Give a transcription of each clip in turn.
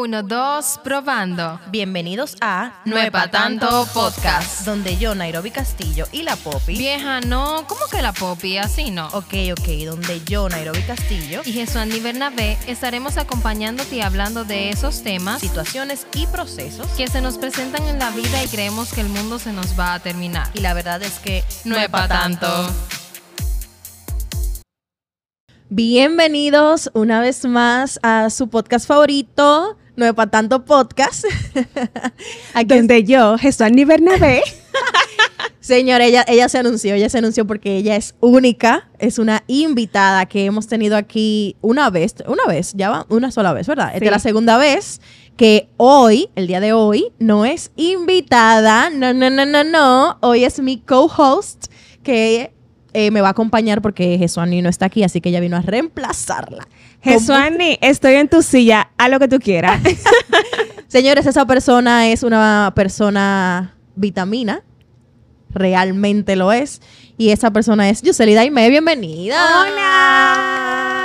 Uno, dos, probando. Bienvenidos a No es pa' tanto podcast. donde yo, Nairobi Castillo y la Poppy. Vieja, no, ¿cómo que la popi? Así no. Ok, ok, donde yo, Nairobi Castillo, Y Jesús Andy Bernabé estaremos acompañándote y hablando de esos temas situaciones y procesos. que se nos presentan en la vida y creemos que el mundo se nos va a terminar. Y la verdad es que No es pa' tanto. Bienvenidos una vez más a su podcast favorito, No es pa' tanto podcast. Aquí donde yo, Jesuani Bernabé, Señora, ella, ella se anunció, ella se anunció porque ella es única, es una invitada que hemos tenido aquí una vez, una vez, ya va, una sola vez, ¿verdad? Esta es Sí. la segunda vez que hoy, el día de hoy, no es invitada, no, no, no, no, no, hoy es mi co-host que eh, me va a acompañar porque Jesuani no está aquí, así que ella vino a reemplazarla. Jesuani, estoy en tu silla, a lo que tú quieras. Señores, esa persona es una persona vitamina. Realmente lo es. Y esa persona es Yuselida Aime. Bienvenida. Hola.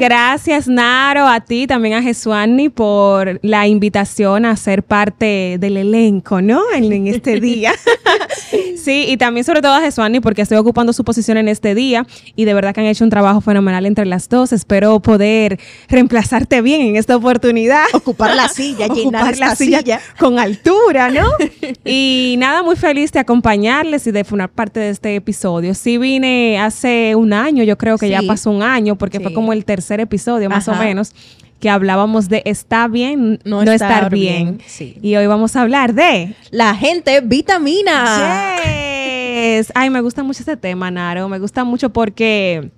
Gracias, Naro, a ti, también a Jesuani por la invitación a ser parte del elenco, ¿no? En, en este día. sí, y también sobre todo a Jesuani porque estoy ocupando su posición en este día y de verdad que han hecho un trabajo fenomenal entre las dos. Espero poder reemplazarte bien en esta oportunidad. Ocupar la silla, llenar la silla, silla. con altura, ¿no? y nada, muy feliz de acompañarles y de formar parte de este episodio. Sí vine hace un año, yo creo que ya pasó un año, porque Sí. fue como el tercer episodio más Ajá. o menos, que hablábamos de está bien, No no, estar estar, bien, bien. sí. Y hoy vamos a hablar de... La gente vitamina. Yes. Ay, me gusta mucho este tema, Naro. Me gusta mucho porque...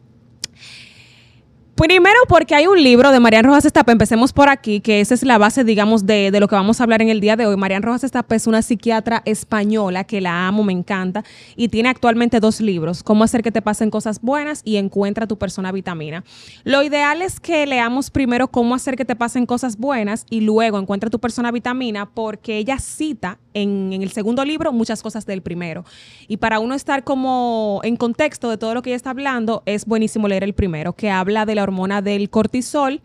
Primero porque hay un libro de Marian Rojas Estapa, empecemos por aquí, que esa es la base, digamos, de, de lo que vamos a hablar en el día de hoy. Marian Rojas Estapa es una psiquiatra española que la amo, me encanta, y tiene actualmente dos libros, Cómo hacer que te pasen cosas buenas y Encuentra tu persona vitamina. Lo ideal es que leamos primero Cómo hacer que te pasen cosas buenas y luego Encuentra tu persona vitamina, porque ella cita en, en el segundo libro muchas cosas del primero. Y para uno estar como en contexto de todo lo que ella está hablando, es buenísimo leer el primero, que habla de la hormona del cortisol,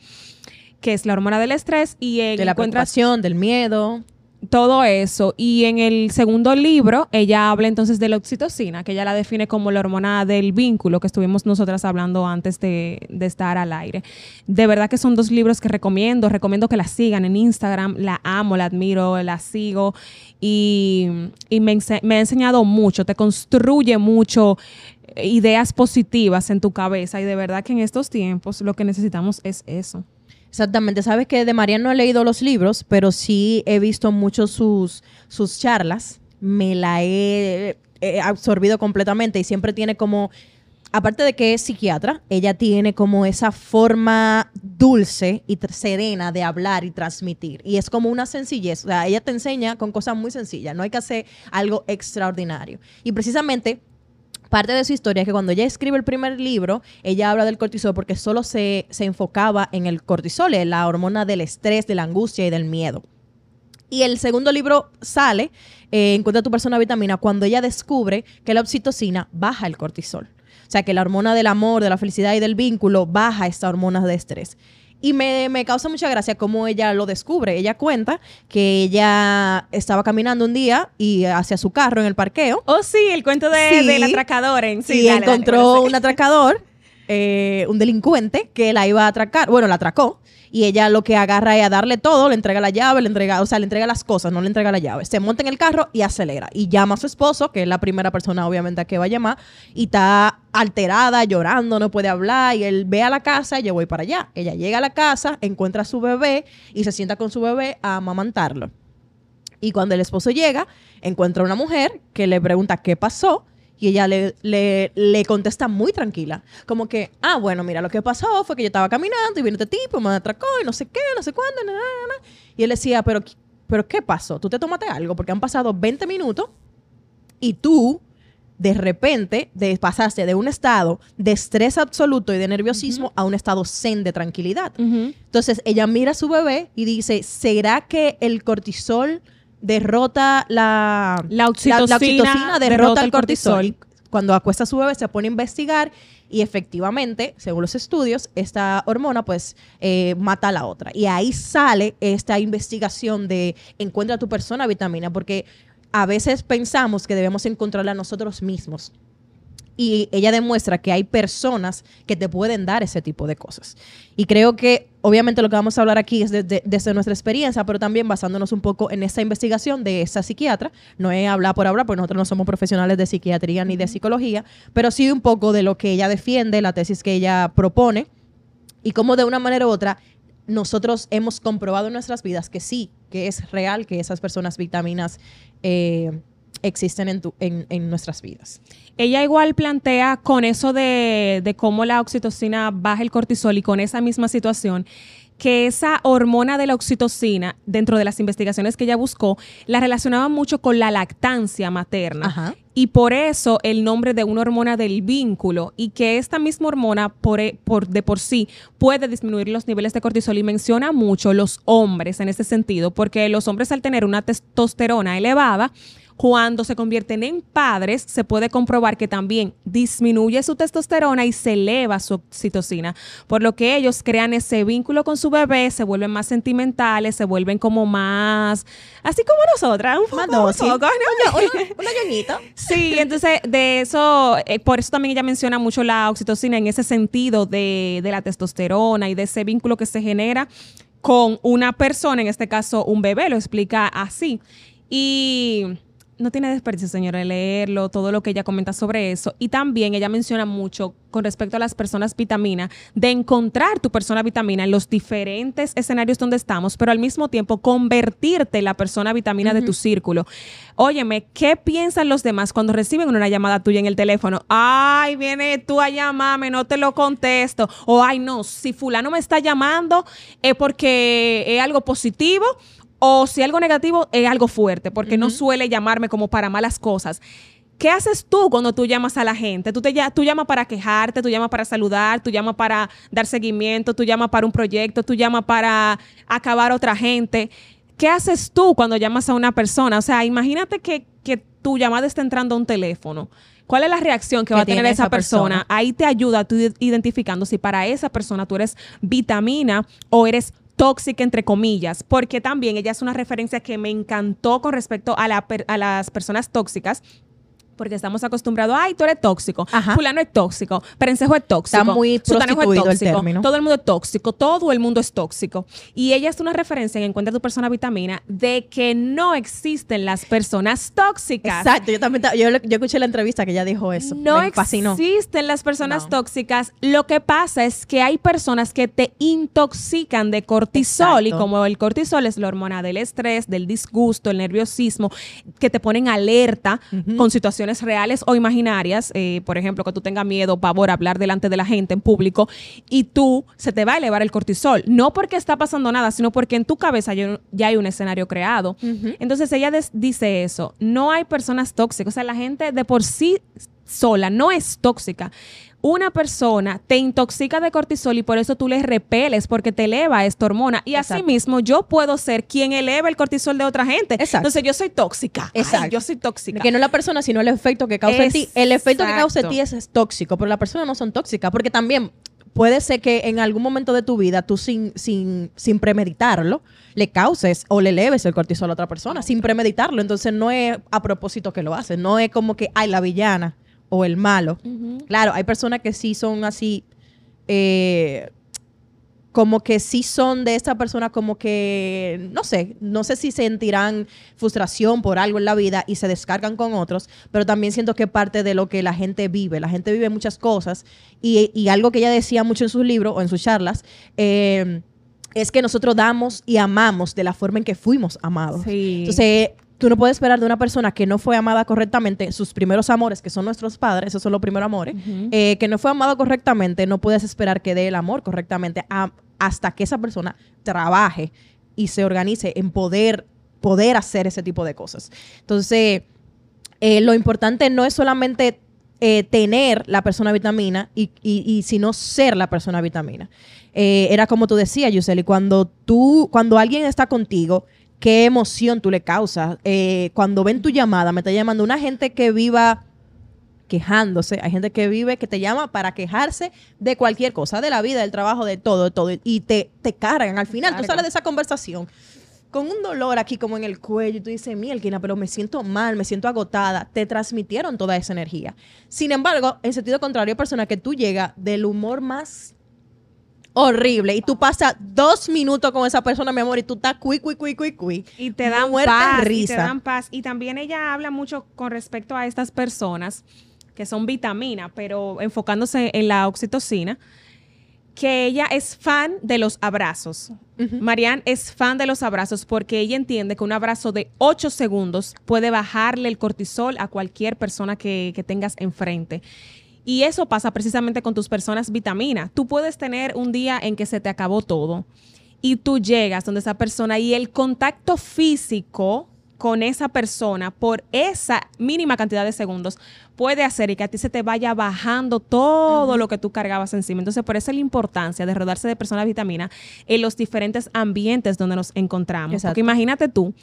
que es la hormona del estrés, y De la encuentras preocupación, del miedo. Todo eso. Y en el segundo libro, ella habla entonces de la oxitocina, que ella la define como la hormona del vínculo que estuvimos nosotras hablando antes de, de estar al aire. De verdad que son dos libros que recomiendo. Recomiendo que la sigan en Instagram. La amo, la admiro, la sigo. Y, y me, me ha enseñado mucho, te construye mucho eh, ideas positivas en tu cabeza. Y de verdad que en estos tiempos lo que necesitamos es eso. Exactamente. Sabes que de María no he leído los libros, pero sí he visto mucho sus, sus charlas. Me la he, he absorbido completamente y siempre tiene como, aparte de que es psiquiatra, ella tiene como esa forma dulce y serena de hablar y transmitir. Y es como una sencillez. O sea, ella te enseña con cosas muy sencillas. No hay que hacer algo extraordinario. Y precisamente Parte de su historia es que cuando ella escribe el primer libro, ella habla del cortisol porque solo se, se enfocaba en el cortisol, la hormona del estrés, de la angustia y del miedo. Y el segundo libro sale, eh, Encuentra tu persona vitamina, cuando ella descubre que la oxitocina baja el cortisol. O sea, que la hormona del amor, de la felicidad y del vínculo baja esta hormona de estrés. Y me, me causa mucha gracia cómo ella lo descubre. Ella cuenta que ella estaba caminando un día y hacia su carro en el parqueo Oh, sí, el cuento de, Sí. del atracador en Sí, dale, encontró un atracador, eh, un delincuente que la iba a atracar. Bueno, la atracó. Y ella lo que agarra es a darle todo, le entrega la llave, le entrega, o sea, le entrega las cosas, no le entrega la llave. Se monta en el carro y acelera. Y llama a su esposo, que es la primera persona, obviamente, a que va a llamar. Y está alterada, llorando, no puede hablar. Y él ve a la casa y yo voy para allá. Ella llega a la casa, encuentra a su bebé y se sienta con su bebé a amamantarlo. Y cuando el esposo llega, encuentra a una mujer que le pregunta qué pasó y ella le, le, le contesta muy tranquila. Como que, ah, bueno, mira, lo que pasó fue que yo estaba caminando y vino este tipo, me atracó y no sé qué, no sé cuándo. na, na, na, na". Y él decía, pero, pero ¿qué pasó? ¿Tú te tomaste algo? Porque han pasado 20 minutos y tú de repente de, pasaste de un estado de estrés absoluto y de nerviosismo a un estado zen de tranquilidad. Entonces ella mira a su bebé y dice, ¿será que el cortisol derrota la, La oxitocina derrota, derrota el el cortisol? cuando acuesta a su bebé se pone a investigar Y efectivamente, según los estudios, esta hormona pues eh, mata a la otra. Y ahí sale esta investigación de encuentra a tu persona vitamina, porque a veces pensamos que debemos encontrarla nosotros mismos y ella demuestra que hay personas que te pueden dar ese tipo de cosas. Y creo que obviamente lo que vamos a hablar aquí es desde nuestra experiencia, pero también basándonos un poco en esa investigación de esa psiquiatra. No es hablar por hablar, porque nosotros no somos profesionales de psiquiatría ni de psicología, pero sí un poco de lo que ella defiende, la tesis que ella propone y cómo de una manera u otra nosotros hemos comprobado en nuestras vidas que sí, que es real que esas personas vitaminas eh, existen en, en, nuestras vidas. Ella igual plantea con eso de, de cómo la oxitocina baja el cortisol y con esa misma situación que esa hormona de la oxitocina, dentro de las investigaciones que ella buscó, la relacionaba mucho con la lactancia materna. Y por eso el nombre de una hormona del vínculo y que esta misma hormona por, e, por, de por sí puede disminuir los niveles de cortisol y menciona mucho los hombres en ese sentido, porque los hombres al tener una testosterona elevada, cuando se convierten en padres, se puede comprobar que también disminuye su testosterona y se eleva su oxitocina, por lo que ellos crean ese vínculo con su bebé, se vuelven más sentimentales, se vuelven como más, así como nosotras, un poco, más un poco, Sí, entonces de eso, eh, por eso también ella menciona mucho la oxitocina en ese sentido de, de la testosterona y de ese vínculo que se genera con una persona, en este caso un bebé, lo explica así. Y no tiene desperdicio, señora, leerlo, todo lo que ella comenta sobre eso. Y también ella menciona mucho con respecto a las personas vitamina, de encontrar tu persona vitamina en los diferentes escenarios donde estamos, pero al mismo tiempo convertirte en la persona vitamina de tu círculo. Óyeme, ¿qué piensan los demás cuando reciben una llamada tuya en el teléfono? Ay, viene tú a llamarme, no te lo contesto. O ay, no, si fulano me está llamando es porque es algo positivo o si algo negativo es algo fuerte, porque no suele llamarme como para malas cosas. ¿Qué haces tú cuando tú llamas a la gente? Tú, te, tú llamas para quejarte, tú llamas para saludar, tú llamas para dar seguimiento, tú llamas para un proyecto, tú llamas para acabar a otra gente. ¿Qué haces tú cuando llamas a una persona? O sea, imagínate que, que tu llamada está entrando a un teléfono. ¿Cuál es la reacción que va a tener esa, persona? Ahí te ayuda tú identificando si para esa persona tú eres vitamina o eres tóxica, entre comillas, porque también ella es una referencia que me encantó con respecto a, la a las personas tóxicas porque estamos acostumbrados, ay, tú eres tóxico, fulano es tóxico, perencejo es tóxico, Está muy prostituido es tóxico, el todo el mundo es tóxico, todo el mundo es tóxico. Y ella es una referencia en Encuentra tu persona vitamina de que no existen las personas tóxicas. Exacto, yo también, yo, escuché la entrevista que ella dijo eso. No existen las personas tóxicas. Lo que pasa es que hay personas que te intoxican de cortisol y como el cortisol es la hormona del estrés, del disgusto, el nerviosismo, que te ponen alerta con situaciones reales o imaginarias, eh, por ejemplo, que tú tengas miedo, pavor hablar delante de la gente en público y tú se te va a elevar el cortisol, no porque está pasando nada, sino porque en tu cabeza ya, hay un escenario creado. Entonces ella dice eso, no hay personas tóxicas, o sea, la gente de por sí sola no es tóxica una persona te intoxica de cortisol y por eso tú le repeles porque te eleva esta hormona. Y así mismo yo puedo ser quien eleva el cortisol de otra gente. Exacto. Entonces yo soy tóxica. Exacto. yo soy tóxica. Que no la persona, sino el efecto que causa en ti. El efecto que causa en ti es, tóxico, pero la persona no son tóxicas. Porque también puede ser que en algún momento de tu vida tú sin, sin, sin premeditarlo le causes o le eleves el cortisol a otra persona sin premeditarlo. Entonces no es a propósito que lo haces, no es como que, ay, la villana o el malo. Claro, hay personas que sí son así, eh, como que sí son de esta persona como que, no sé, no sé si sentirán frustración por algo en la vida y se descargan con otros, pero también siento que parte de lo que la gente vive. La gente vive muchas cosas y, algo que ella decía mucho en sus libros o en sus charlas, eh, es que nosotros damos y amamos de la forma en que fuimos amados. Entonces, tú no puedes esperar de una persona que no fue amada correctamente, sus primeros amores, que son nuestros padres, esos son los primeros amores, eh, que no fue amado correctamente, no puedes esperar que dé el amor correctamente hasta que esa persona trabaje y se organice en poder, poder hacer ese tipo de cosas. Entonces, eh, lo importante no es solamente eh, tener la persona vitamina y, y, sino ser la persona vitamina. era como tú decías, Yuseli, cuando tú, cuando alguien está contigo, qué emoción tú le causas. Eh, cuando ven tu llamada, me está llamando una gente que viva quejándose, hay gente que vive, que te llama para quejarse de cualquier cosa, de la vida, del trabajo, de todo, de todo, y te, te cargan. Al final, tú sales de esa conversación con un dolor aquí como en el cuello y tú dices, mielquina, pero me siento mal, me siento agotada. Te transmitieron toda esa energía. Sin embargo, en sentido contrario, hay personas que tú llegas del humor más horrible y tú pasas dos minutos con esa persona, mi amor, y tú estás cui, cui, cui, cui, cui. Y te dan paz, y risa. te dan paz. Y también ella habla mucho con respecto a estas personas que son vitaminas, pero enfocándose en la oxitocina, que ella es fan de los abrazos. Marianne es fan de los abrazos porque ella entiende que un abrazo de 8 segundos puede bajarle el cortisol a cualquier persona que, que tengas enfrente. Y eso pasa precisamente con tus personas vitaminas. Tú puedes tener un día en que se te acabó todo y tú llegas donde esa persona y el contacto físico con esa persona por esa mínima cantidad de segundos puede hacer y que a ti se te vaya bajando todo lo que tú cargabas encima. Entonces, por eso es la importancia de rodarse de personas vitaminas en los diferentes ambientes donde nos encontramos. Exacto. Porque imagínate tú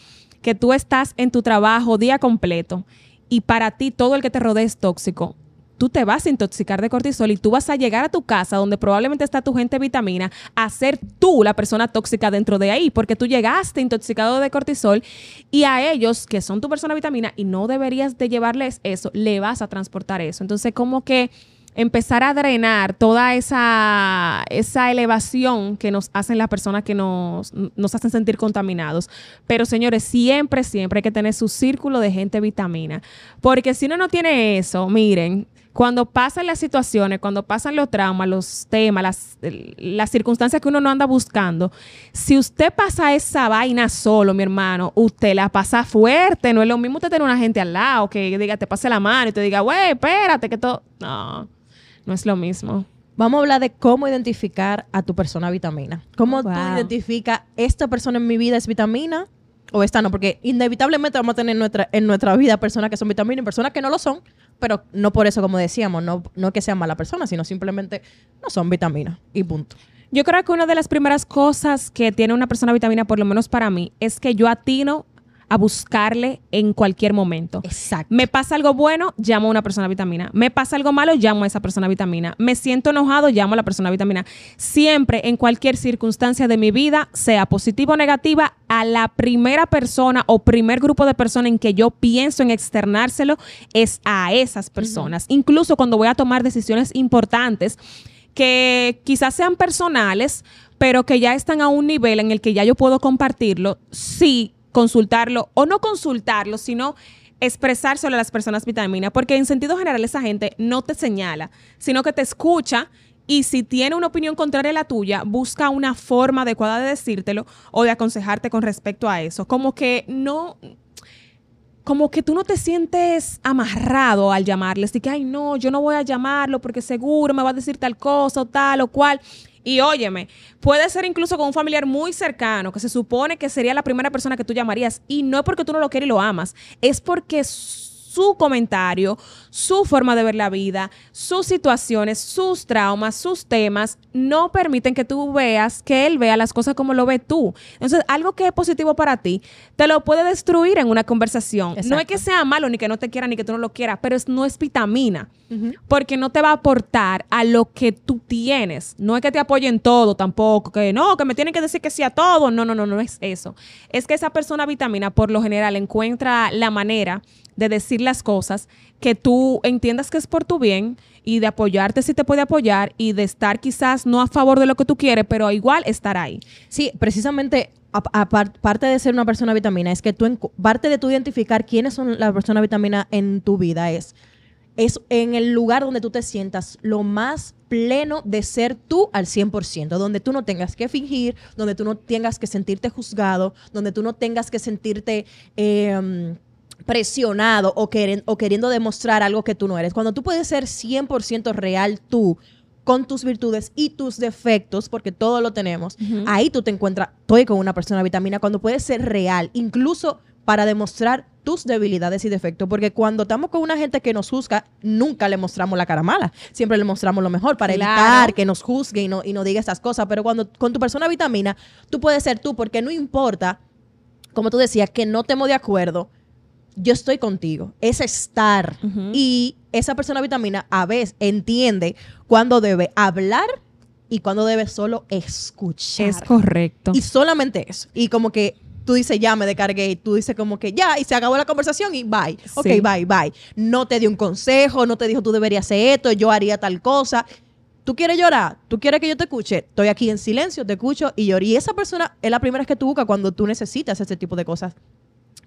que tú estás en tu trabajo día completo y para ti todo el que te rodea es tóxico. Tú te vas a intoxicar de cortisol y tú vas a llegar a tu casa donde probablemente está tu gente vitamina a ser tú la persona tóxica dentro de ahí, porque tú llegaste intoxicado de cortisol y a ellos, que son tu persona vitamina y no deberías de llevarles eso, le vas a transportar eso. Entonces, como que empezar a drenar toda esa, esa elevación que nos hacen las personas que nos, nos hacen sentir contaminados. Pero señores, siempre, siempre hay que tener su círculo de gente vitamina. Porque si uno no tiene eso, miren, cuando pasan las situaciones, cuando pasan los traumas, los temas, las, las circunstancias que uno no anda buscando, si usted pasa esa vaina solo, mi hermano, usted la pasa fuerte. No es lo mismo usted tener una gente al lado que diga, te pase la mano y te diga, güey, espérate, que todo. No, no es lo mismo. Vamos a hablar de cómo identificar a tu persona vitamina. ¿Cómo tú Wow. identificas esta persona en mi vida es vitamina o esta no? Porque inevitablemente vamos a tener en nuestra, en nuestra vida personas que son vitamina y personas que no lo son, pero no por eso, como decíamos, no, no que sean malas personas, sino simplemente no son vitaminas y punto. Yo creo que una de las primeras cosas que tiene una persona vitamina, por lo menos para mí, es que yo atino a buscarle en cualquier momento. Exacto. Me pasa algo bueno, llamo a una persona vitamina. Me pasa algo malo, llamo a esa persona vitamina. Me siento enojado, llamo a la persona vitamina. Siempre, en cualquier circunstancia de mi vida, sea positiva o negativa, a la primera persona o primer grupo de personas en que yo pienso en externárselo es a esas personas. Incluso cuando voy a tomar decisiones importantes que quizás sean personales, pero que ya están a un nivel en el que ya yo puedo compartirlo, sí consultarlo o no consultarlo, sino expresárselo a las personas vitamina, porque en sentido general esa gente no te señala, sino que te escucha y si tiene una opinión contraria a la tuya, busca una forma adecuada de decírtelo o de aconsejarte con respecto a eso. Como que no, como que tú no te sientes amarrado al llamarles y que, ay, no, yo no voy a llamarlo porque seguro me va a decir tal cosa o tal o cual. Y óyeme, puede ser incluso con un familiar muy cercano, que se supone que sería la primera persona que tú llamarías, y no es porque tú no lo quieres y lo amas, es porque su comentario, su forma de ver la vida, sus situaciones, sus traumas, sus temas, no permiten que tú veas, que él vea las cosas como lo ves tú. Entonces, algo que es positivo para ti, te lo puede destruir en una conversación. No es que sea malo, ni que no te quiera, ni que tú no lo quieras, pero es, no es vitamina. Porque no te va a aportar a lo que tú tienes. No es que te apoyen todo tampoco, que no, que me tienen que decir que sí a todo. No, no, no, no es eso. Es que esa persona vitamina, por lo general, encuentra la manera de decir las cosas que tú entiendas que es por tu bien y de apoyarte si te puede apoyar y de estar quizás no a favor de lo que tú quieres, pero igual estar ahí. Sí, precisamente a- apar- parte de ser una persona vitamina es que tú, parte de tú identificar quiénes son las personas vitamina en tu vida es, es en el lugar donde tú te sientas lo más pleno de ser tú al 100%, donde tú no tengas que fingir, donde tú no tengas que sentirte juzgado, donde tú no tengas que sentirte... eh, presionado o, queren- o queriendo demostrar algo que tú no eres. Cuando tú puedes ser 100% real tú, con tus virtudes y tus defectos, porque todo lo tenemos, ahí tú te encuentras, estoy con una persona vitamina, cuando puedes ser real, incluso para demostrar tus debilidades y defectos, porque cuando estamos con una gente que nos juzga, nunca le mostramos la cara mala, siempre le mostramos lo mejor para Claro. evitar que nos juzgue y no, y no diga estas cosas, pero cuando con tu persona vitamina, tú puedes ser tú, porque no importa, como tú decías, que no estemos de acuerdo, yo estoy contigo, es estar. Y esa persona vitamina a veces entiende cuándo debe hablar y cuándo debe solo escuchar. Es correcto. Y solamente eso. Y como que tú dices, ya me descargué, y tú dices como que ya, y se acabó la conversación y bye. Ok, Sí. bye, bye. No te dio un consejo, no te dijo tú deberías hacer esto, yo haría tal cosa. Tú quieres llorar, tú quieres que yo te escuche, estoy aquí en silencio, te escucho y lloro. Y esa persona es la primera vez que tú buscas cuando tú necesitas ese tipo de cosas.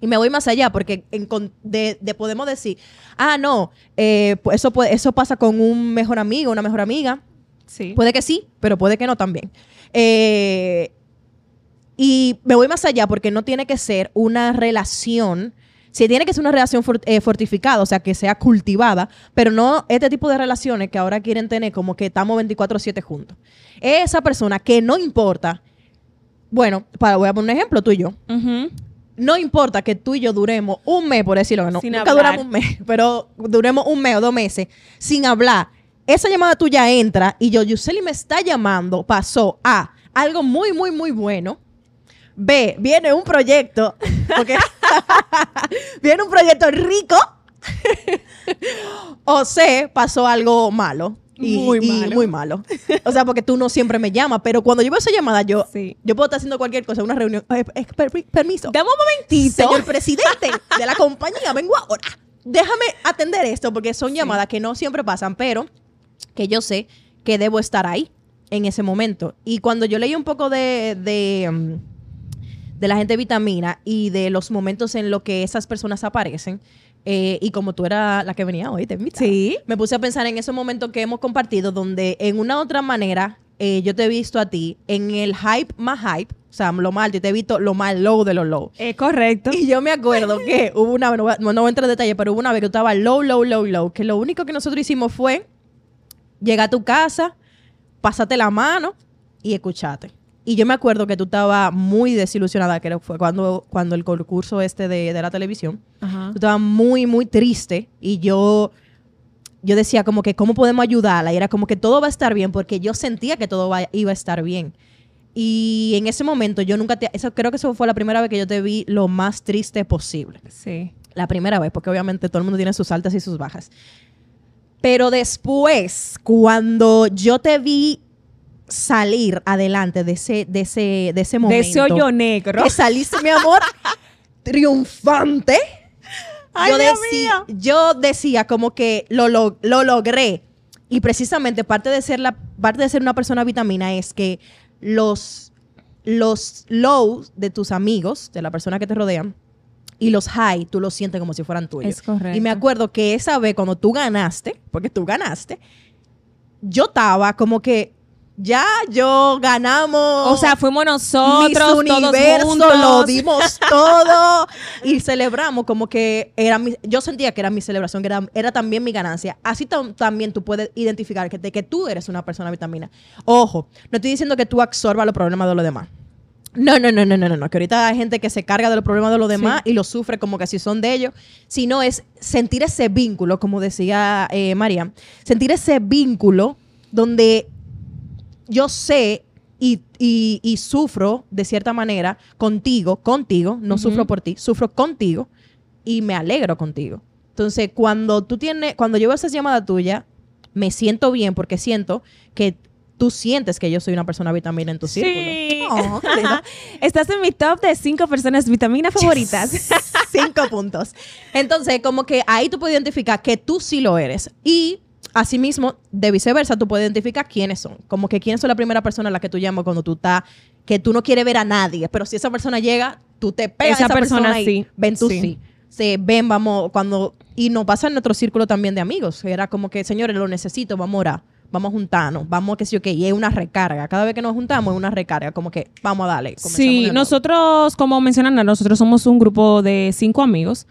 Y me voy más allá porque en de, de podemos decir, ah, no, eh, eso, puede- eso pasa con un mejor amigo, una mejor amiga. sí. Puede que sí, pero puede que no también. Eh, y me voy más allá porque no tiene que ser una relación. Sí, tiene que ser una relación eh, fortificada, o sea, que sea cultivada, pero no este tipo de relaciones que ahora quieren tener como que estamos 24-7 juntos. Esa persona que no importa, bueno, para, voy a poner un ejemplo, tú y yo. No importa que tú y yo duremos un mes, por decirlo, no, Sin nunca hablar. duramos un mes, pero duremos un mes o dos meses sin hablar. Esa llamada tuya entra y yo, Yuseli me está llamando, pasó a algo muy, muy, muy bueno. B, viene un proyecto, porque viene un proyecto rico. o C, pasó algo malo. Y, Muy y malo. muy malo. O sea, porque tú no siempre me llamas, pero cuando yo veo esa llamada, yo, Sí. yo puedo estar haciendo cualquier cosa, una reunión. Eh, eh, per- permiso. Dame un momentito. Señor presidente de la compañía, vengo ahora. Déjame atender esto porque son llamadas que no siempre pasan, pero que yo sé que debo estar ahí en ese momento. Y cuando yo leí un poco de, de, mm, de la gente vitamina y de los momentos en los que esas personas aparecen, eh, y como tú eras la que venía hoy, te invito. Sí. Me puse a pensar en esos momentos que hemos compartido donde en una otra manera eh, yo te he visto a ti en el hype más hype, o sea, lo mal, yo te he visto lo más low de lo low. Es correcto. Y yo me acuerdo que hubo una vez, no voy a- no, no entrar en detalle, pero hubo una vez que estaba low, low, low, low, que lo único que nosotros hicimos fue llegar a tu casa, pasarte la mano y escucharte. Y yo me acuerdo que tú estabas muy desilusionada, que fue cuando, cuando el concurso este de, de la televisión. Ajá. Tú estabas muy, muy triste y yo, yo decía como que cómo podemos ayudarla y era como que todo va a estar bien porque yo sentía que todo va- iba a estar bien. Y en ese momento yo nunca te... Eso, creo que eso fue la primera vez que yo te vi lo más triste posible. Sí. La primera vez, porque obviamente todo el mundo tiene sus altas y sus bajas. Pero después, cuando yo te vi salir adelante de ese, de ese, de ese De momento... ese hoyo negro. Que saliste, mi amor, triunfante. Ay, yo, decía, yo decía como que lo, lo, lo logré. Y precisamente parte de ser la parte de ser una persona vitamina es que los, los lows de tus amigos, de la persona que te rodean, y los high, tú los sientes como si fueran tuyos. Es correcto. Y me acuerdo que esa vez cuando tú ganaste, porque tú ganaste, yo estaba como que ya yo ganamos. O sea, fuimos nosotros, Miss todos Universo, juntos. lo dimos todo y celebramos como que era mi, yo sentía que era mi celebración, que era, era también mi ganancia. Así tam- también tú puedes identificar que, de que tú eres una persona vitamina. Ojo, no estoy diciendo que tú absorbas los problemas de los demás. No, no, no, no, no, no, no, que ahorita hay gente que se carga de los problemas de los demás y los sufre como que si son de ellos, sino es sentir ese vínculo, como decía eh, María, sentir ese vínculo donde yo sé y, y- y sufro de cierta manera contigo, contigo, no sufro por ti, sufro contigo y me alegro contigo. Entonces, cuando tú tienes, cuando yo veo esa llamada tuya, me siento bien porque siento que tú sientes que yo soy una persona vitamina en tu Sí. círculo. Oh. Estás en mi top de cinco personas vitamina favoritas. Cinco puntos. Entonces, como que ahí tú puedes identificar que tú sí lo eres. Y asimismo, de viceversa, tú puedes identificar quiénes son. Como que quiénes son la primera persona a la que tú llamas cuando tú estás, que tú no quieres ver a nadie. Pero si esa persona llega, tú te pegas a Esa esa persona persona, y sí. ven tú Sí. sí. Se ven, vamos, cuando. Y nos pasa en nuestro círculo también de amigos. Era como que, señores, lo necesito, vamos a orar. Vamos a juntarnos, vamos a que sí, ok, y es una recarga. Cada vez que nos juntamos es una recarga, como que vamos a darle. Sí, nosotros, como mencionan, nosotros somos un grupo de cinco amigos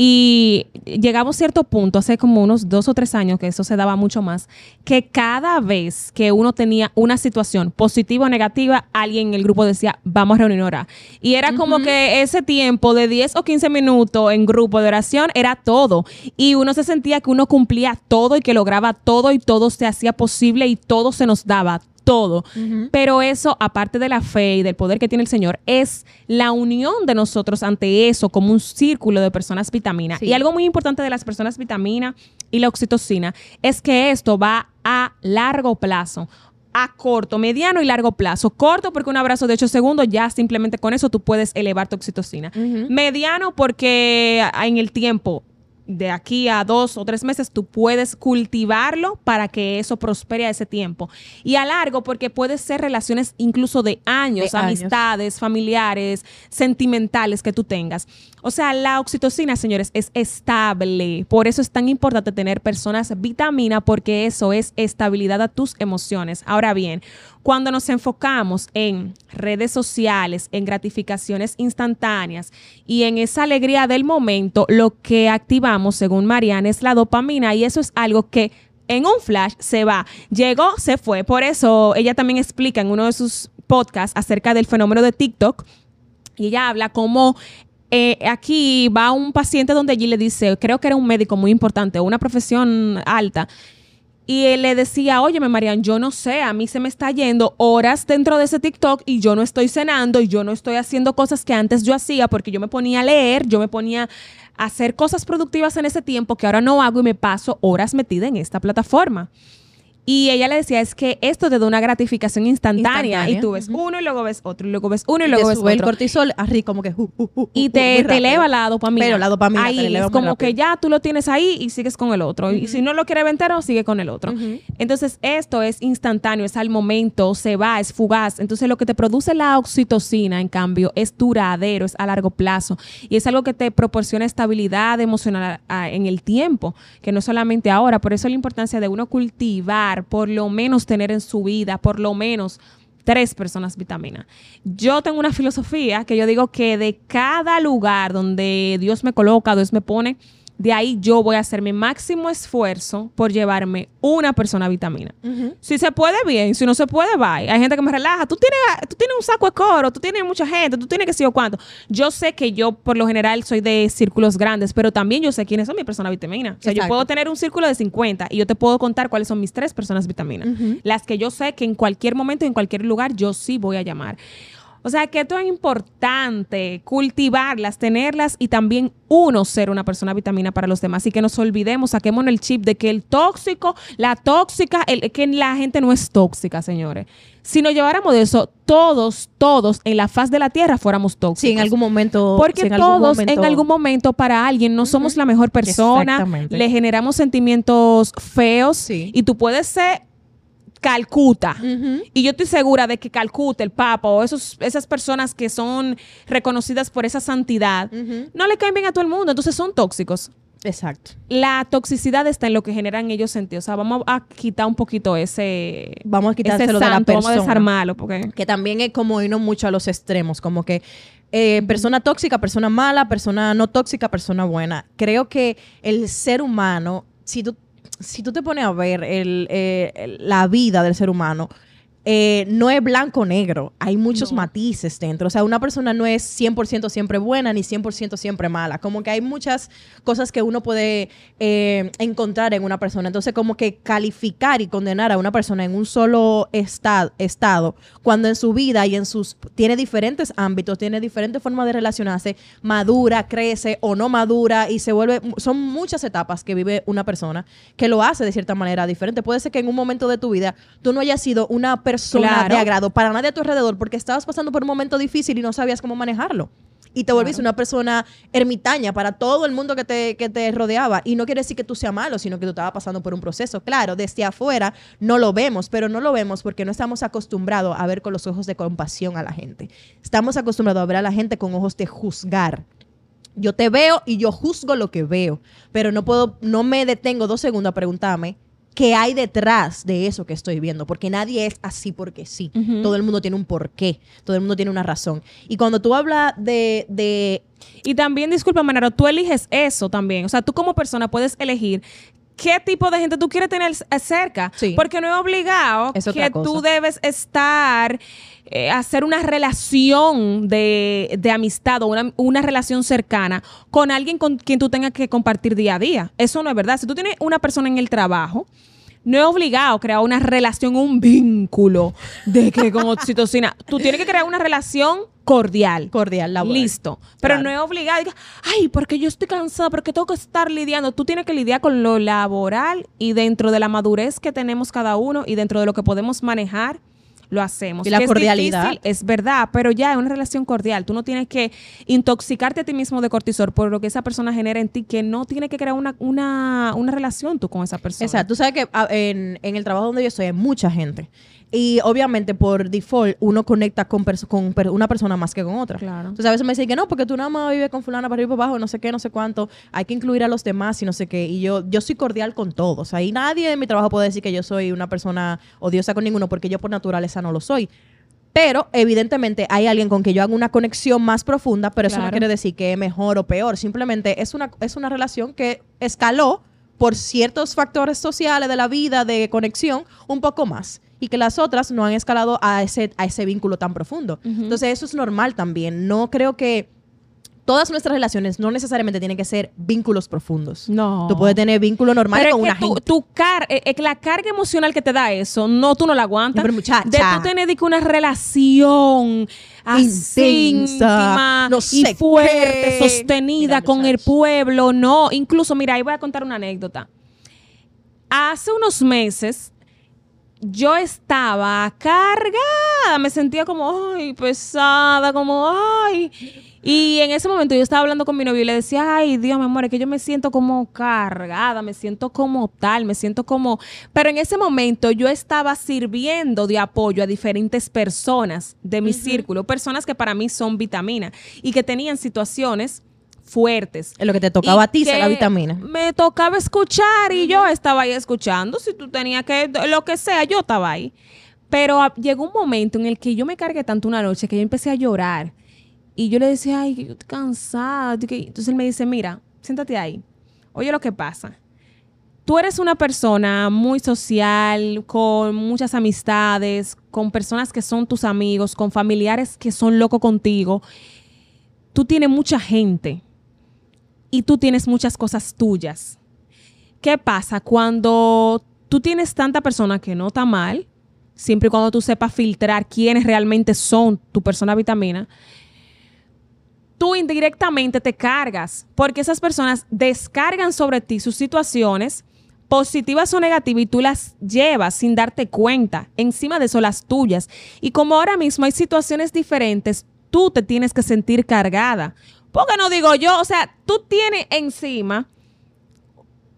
y llegamos a cierto punto, hace como unos dos o tres años, que eso se daba mucho más, que cada vez que uno tenía una situación positiva o negativa, alguien en el grupo decía, vamos a reunir ahora. Y era como que ese tiempo de 10 o 15 minutos en grupo de oración era todo. Y uno se sentía que uno cumplía todo y que lograba todo y todo se hacía posible y todo se nos daba todo. Pero eso, aparte de la fe y del poder que tiene el Señor, es la unión de nosotros ante eso como un círculo de personas vitamina. Sí. Y algo muy importante de las personas vitamina y la oxitocina es que esto va a largo plazo. A corto, mediano y largo plazo. Corto porque un abrazo de 8 segundos, ya simplemente con eso tú puedes elevar tu oxitocina. Mediano porque en el tiempo de aquí a dos o tres meses, tú puedes cultivarlo para que eso prospere a ese tiempo. Y a largo, porque puede ser relaciones incluso de años, De años. amistades, familiares, sentimentales que tú tengas. O sea, la oxitocina, señores, es estable. Por eso es tan importante tener personas vitamina, porque eso es estabilidad a tus emociones. Ahora bien, cuando nos enfocamos en redes sociales, en gratificaciones instantáneas y en esa alegría del momento, lo que activamos, según Mariana, es la dopamina y eso es algo que en un flash se va. Llegó, se fue. Por eso ella también explica en uno de sus podcasts acerca del fenómeno de TikTok y ella habla como eh, aquí va un paciente donde allí le dice, creo que era un médico muy importante, una profesión alta, y él le decía, óyeme, Marian, yo no sé, a mí se me está yendo horas dentro de ese TikTok y yo no estoy cenando y yo no estoy haciendo cosas que antes yo hacía porque yo me ponía a leer, yo me ponía a hacer cosas productivas en ese tiempo que ahora no hago y me paso horas metida en esta plataforma. Y ella le decía, es que esto te da una gratificación instantánea, Instantánea, y tú ves uno y luego ves otro y luego ves uno y Y luego ves sube el otro cortisol así como que uh, uh, uh, y te, te eleva la dopamina. Pero la dopamina Ahí eleva es como que ya tú lo tienes ahí y sigues con el otro. Y si no lo quieres entero, sigue con el otro. Entonces, esto es instantáneo, es al momento, se va, es fugaz. Entonces, lo que te produce la oxitocina, en cambio, es duradero, es a largo plazo. Y es algo que te proporciona estabilidad emocional ah, en el tiempo, que no solamente ahora. Por eso la importancia de uno cultivar, por lo menos tener en su vida, por lo menos tres personas vitamina. Yo tengo una filosofía que yo digo que de cada lugar donde Dios me coloca, Dios me pone, de ahí yo voy a hacer mi máximo esfuerzo por llevarme una persona vitamina. Si se puede, bien. Si no se puede, bye. Hay gente que me relaja. Tú tienes, tú tienes un saco de coro, tú tienes mucha gente, tú tienes que sé yo cuánto. Yo sé que yo, por lo general, soy de círculos grandes, pero también yo sé quiénes son mis personas vitamina. O sea, yo puedo tener un círculo de 50 y yo te puedo contar cuáles son mis tres personas vitamina. Las que yo sé que en cualquier momento, en cualquier lugar, yo sí voy a llamar. O sea, que esto es importante, cultivarlas, tenerlas y también uno ser una persona vitamina para los demás. Y que nos olvidemos, saquemos el chip de que el tóxico, la tóxica, el, que la gente no es tóxica, señores. Si nos lleváramos de eso, todos, todos en la faz de la tierra fuéramos tóxicos. Sí, en algún momento. Porque sí, en algún todos momento- en algún momento para alguien no somos la mejor persona, Exactamente. le generamos sentimientos feos Sí. y tú puedes ser Calcuta. Y yo estoy segura de que Calcuta, el Papa o esos, esas personas que son reconocidas por esa santidad, no le caen bien a todo el mundo, entonces son tóxicos. Exacto. La toxicidad está en lo que generan ellos sentidos. O sea, vamos a quitar un poquito ese, Vamos a ese quitárselo de la santo, vamos a desarmarlo, porque que también es como irnos mucho a los extremos, como que eh, persona tóxica, persona mala, persona no tóxica, persona buena. Creo que el ser humano, si tú, si tú te pones a ver el, eh, la vida del ser humano, eh, no es blanco o negro, hay muchos No. matices dentro. O sea, una persona no es 100% siempre buena ni 100% siempre mala. Como que hay muchas cosas que uno puede eh, encontrar en una persona. Entonces, como que calificar y condenar a una persona en un solo esta- estado, cuando en su vida y en sus... tiene diferentes ámbitos, tiene diferentes formas de relacionarse, madura, crece o no madura y se vuelve... Son muchas etapas que vive una persona que lo hace de cierta manera diferente. Puede ser que en un momento de tu vida tú no hayas sido una persona Claro. de agrado para nadie a tu alrededor porque estabas pasando por un momento difícil y no sabías cómo manejarlo. Y te volviste una persona ermitaña para todo el mundo que te, que te rodeaba. Y no quiere decir que tú seas malo, sino que tú estabas pasando por un proceso. Claro, desde afuera no lo vemos, pero no lo vemos porque no estamos acostumbrados a ver con los ojos de compasión a la gente. Estamos acostumbrados a ver a la gente con ojos de juzgar. Yo te veo y yo juzgo lo que veo, pero no puedo, no me detengo dos segundos a preguntarme qué hay detrás de eso que estoy viendo, porque nadie es así porque sí. Todo el mundo tiene un porqué, todo el mundo tiene una razón. Y cuando tú hablas de, de Y también, disculpa, Manaro, tú eliges eso también. O sea, tú como persona puedes elegir qué tipo de gente tú quieres tener c- cerca. Sí. Porque no es obligado Es que cosa. tú debes estar, eh, hacer una relación de, de amistad o una, una relación cercana con alguien con quien tú tengas que compartir día a día. Eso no es verdad. Si tú tienes una persona en el trabajo, no es obligado crear una relación, un vínculo de que con oxitocina. Tú tienes que crear una relación cordial. Cordial, laboral. Listo. Pero Claro. no es obligado. Diga, Ay, porque yo estoy cansada, porque tengo que estar lidiando. Tú tienes que lidiar con lo laboral y dentro de la madurez que tenemos cada uno y dentro de lo que podemos manejar, lo hacemos. Y la Que es cordialidad. difícil, es verdad, pero ya es una relación cordial. Tú no tienes que intoxicarte a ti mismo de cortisol por lo que esa persona genera en ti, que no tiene que crear una, una, una relación tú con esa persona. Exacto. Tú sabes que ah, en, en el trabajo donde yo estoy hay mucha gente. Y obviamente por default uno conecta con, perso- con per- una persona más que con otra. Claro. Entonces a veces me dicen que no, porque tú nada más vives con fulana para arriba y para abajo, no sé qué, no sé cuánto. Hay que incluir a los demás y no sé qué. Y yo, yo soy cordial con todos. Ahí nadie en mi trabajo puede decir que yo soy una persona odiosa con ninguno porque yo por naturaleza no lo soy. Pero evidentemente hay alguien con que yo hago una conexión más profunda, pero eso no quiere decir que es mejor o peor. Simplemente es una, es una relación que escaló por ciertos factores sociales de la vida de conexión un poco más y que las otras no han escalado a ese, a ese vínculo tan profundo. Entonces eso es normal también. No creo que todas nuestras relaciones no necesariamente tienen que ser vínculos profundos. No. Tú puedes tener vínculo normal Pero con es una tu, gente. tu car eh, eh, la carga emocional que te da eso, no, tú no la aguantas. No, pero muchacha. De tú tener una relación así Intensa, íntima no y fuerte, qué. sostenida Mira, con el pueblo, no. Incluso, mira, ahí voy a contar una anécdota. Hace unos meses yo estaba cargada, me sentía como, ay, pesada, como, ay. Y en ese momento yo estaba hablando con mi novio y le decía, ay, Dios, mi amor, es que yo me siento como cargada, me siento como tal, me siento como... Pero en ese momento yo estaba sirviendo de apoyo a diferentes personas de mi círculo, personas que para mí son vitamina y que tenían situaciones fuertes. Es lo que te tocaba a ti, la vitamina. Me tocaba escuchar y yo estaba ahí escuchando. Si tú tenías que, lo que sea, yo estaba ahí. Pero llegó un momento en el que yo me cargué tanto una noche que yo empecé a llorar. Y yo le decía, ay, yo estoy cansada. Entonces él me dice, mira, siéntate ahí. Oye lo que pasa. Tú eres una persona muy social, con muchas amistades, con personas que son tus amigos, con familiares que son locos contigo. Tú tienes mucha gente y tú tienes muchas cosas tuyas. ¿Qué pasa cuando tú tienes tanta persona que no está mal, siempre y cuando tú sepas filtrar quiénes realmente son tu persona vitamina? Tú indirectamente te cargas porque esas personas descargan sobre ti sus situaciones positivas o negativas y tú las llevas sin darte cuenta. Encima de eso las tuyas. Y como ahora mismo hay situaciones diferentes, tú te tienes que sentir cargada. Porque no digo yo, o sea, tú tienes encima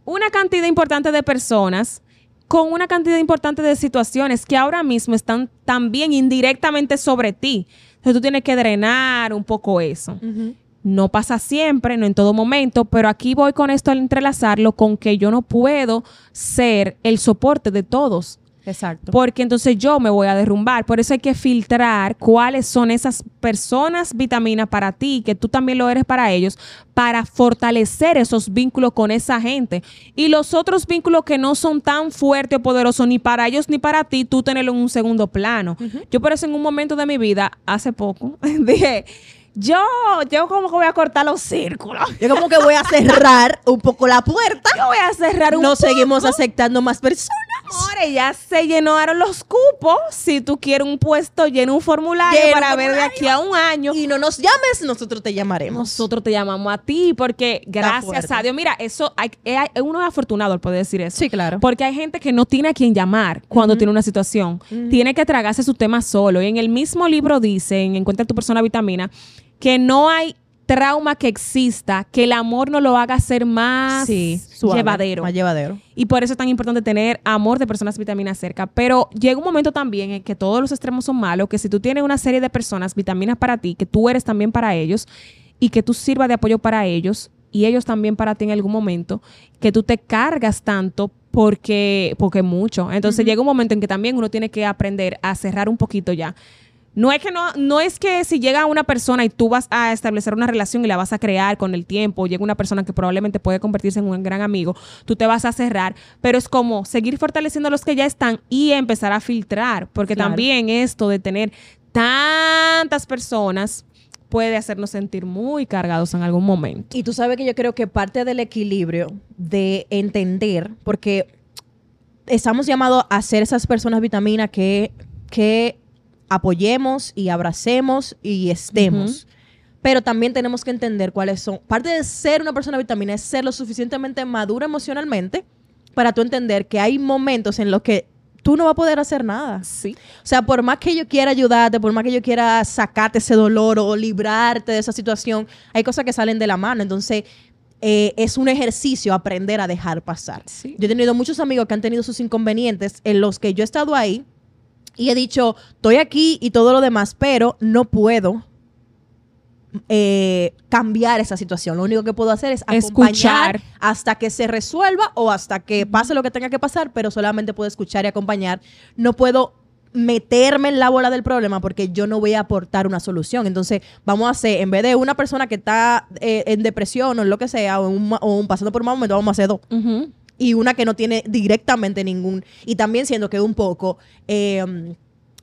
una cantidad importante de personas con una cantidad importante de situaciones que ahora mismo están también indirectamente sobre ti. Entonces tú tienes que drenar un poco eso. No pasa siempre, no en todo momento, pero aquí voy con esto al entrelazarlo con que yo no puedo ser el soporte de todos Exacto. porque entonces yo me voy a derrumbar. Por eso hay que filtrar cuáles son esas personas vitaminas para ti, que tú también lo eres para ellos, para fortalecer esos vínculos con esa gente. Y los otros vínculos que no son tan fuertes o poderosos ni para ellos ni para ti, tú tenerlo en un segundo plano. Yo por eso en un momento de mi vida, hace poco, dije, yo, yo como que voy a cortar los círculos. Yo como que voy a cerrar un poco la puerta. Yo voy a cerrar un No poco. seguimos aceptando más personas. Amores, ya se llenaron los cupos. Si tú quieres un puesto, llena un formulario Llena un para ver de aquí a un año. Y no nos llames, nosotros te llamaremos. Nosotros te llamamos a ti porque gracias a Dios, mira, eso hay, uno es afortunado al poder decir eso. Sí, claro. Porque hay gente que no tiene a quien llamar cuando tiene una situación. Tiene que tragarse su tema solo. Y en el mismo libro dice, en Encuentra tu persona vitamina, que no hay trauma que exista que el amor no lo haga ser más sí, suave, llevadero. Más llevadero. Y por eso es tan importante tener amor de personas vitaminas cerca. Pero llega un momento también en que todos los extremos son malos, que si tú tienes una serie de personas vitaminas para ti, que tú eres también para ellos, y que tú sirvas de apoyo para ellos, y ellos también para ti en algún momento, que tú te cargas tanto porque, porque mucho. Entonces llega un momento en que también uno tiene que aprender a cerrar un poquito ya. No es que no, no es que si llega una persona y tú vas a establecer una relación y la vas a crear con el tiempo, llega una persona que probablemente puede convertirse en un gran amigo, tú te vas a cerrar, pero es como seguir fortaleciendo a los que ya están y empezar a filtrar, porque Claro. también esto de tener tantas personas puede hacernos sentir muy cargados en algún momento. Y tú sabes que yo creo que parte del equilibrio de entender, porque estamos llamados a ser esas personas vitamina que, que apoyemos y abracemos y estemos. Pero también tenemos que entender cuáles son. Parte de ser una persona vitamina es ser lo suficientemente madura emocionalmente para tú entender que hay momentos en los que tú no vas a poder hacer nada. Sí. O sea, por más que yo quiera ayudarte, por más que yo quiera sacarte ese dolor o librarte de esa situación, hay cosas que salen de la mano. Entonces, eh, es un ejercicio aprender a dejar pasar. Sí. Yo he tenido muchos amigos que han tenido sus inconvenientes en los que yo he estado ahí y he dicho, estoy aquí y todo lo demás, pero no puedo eh, cambiar esa situación. Lo único que puedo hacer es acompañar Escuchar. hasta que se resuelva o hasta que pase lo que tenga que pasar, pero solamente puedo escuchar y acompañar. No puedo meterme en la bola del problema porque yo no voy a aportar una solución. Entonces, vamos a hacer, en vez de una persona que está eh, en depresión o en lo que sea, o, en un ma- o un- pasando por un mal momento, vamos a hacer dos Ujú. Y una que no tiene directamente ningún. Y también siendo que un poco eh,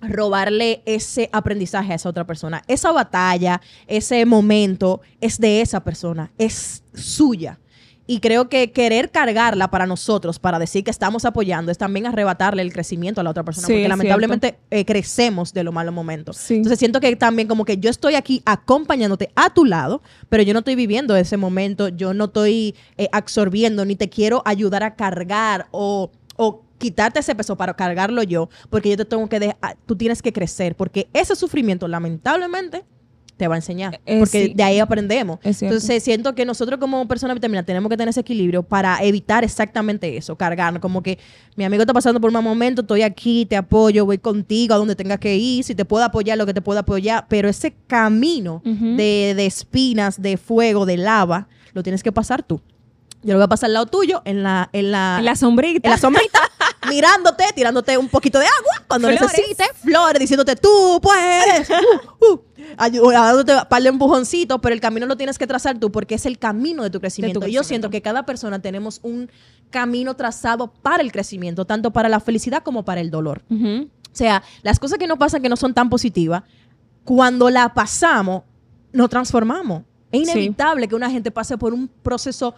robarle ese aprendizaje a esa otra persona. Esa batalla, ese momento es de esa persona, es suya. Y creo que querer cargarla para nosotros, para decir que estamos apoyando, es también arrebatarle el crecimiento a la otra persona. Sí, porque lamentablemente eh, crecemos de los malos momentos. Sí. Entonces siento que también como que yo estoy aquí acompañándote a tu lado, pero yo no estoy viviendo ese momento, yo no estoy eh, absorbiendo, ni te quiero ayudar a cargar o, o quitarte ese peso para cargarlo yo, porque yo te tengo que dejar, tú tienes que crecer, porque ese sufrimiento lamentablemente te va a enseñar, Eh, porque sí. de ahí aprendemos. Entonces siento que nosotros como personas vitamina tenemos que tener ese equilibrio para evitar exactamente eso, cargar, como que mi amigo está pasando por un mal momento, estoy aquí, te apoyo, voy contigo a donde tengas que ir, si te puedo apoyar, lo que te puedo apoyar, pero ese camino de, de espinas, de fuego, de lava, lo tienes que pasar tú. Yo lo voy a pasar al lado tuyo, en la, en la, En la sombrita. en la sombrita, mirándote, tirándote un poquito de agua cuando Flores. necesites, flores, diciéndote tú puedes, uh, uh, ayu- dándote un par de empujoncitos, pero el camino lo tienes que trazar tú porque es el camino de tu crecimiento. Y yo siento que cada persona tenemos un camino trazado para el crecimiento, tanto para la felicidad como para el dolor. O sea, las cosas que nos pasan que no son tan positivas, cuando la pasamos, nos transformamos. Es Sí. inevitable que una gente pase por un proceso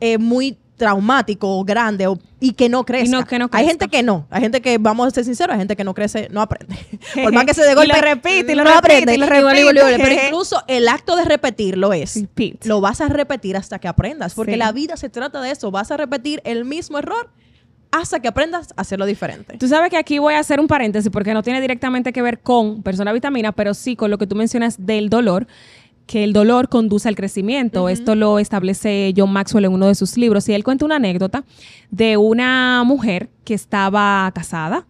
eh, muy traumático o grande o- y que no no Hay gente que no. Hay gente que, vamos a ser sinceros, hay gente que no crece, no aprende. por más que se de Y golpe, lo repite, y lo no repite, aprende. y lo repite. Pero incluso el acto de repetirlo es, Repeat. lo vas a repetir hasta que aprendas. Porque Sí. la vida se trata de eso. Vas a repetir el mismo error hasta que aprendas a hacerlo diferente. Tú sabes que aquí voy a hacer un paréntesis porque no tiene directamente que ver con persona vitamina, pero sí con lo que tú mencionas del dolor, que el dolor conduce al crecimiento. Esto lo establece John Maxwell en uno de sus libros y él cuenta una anécdota de una mujer que estaba casada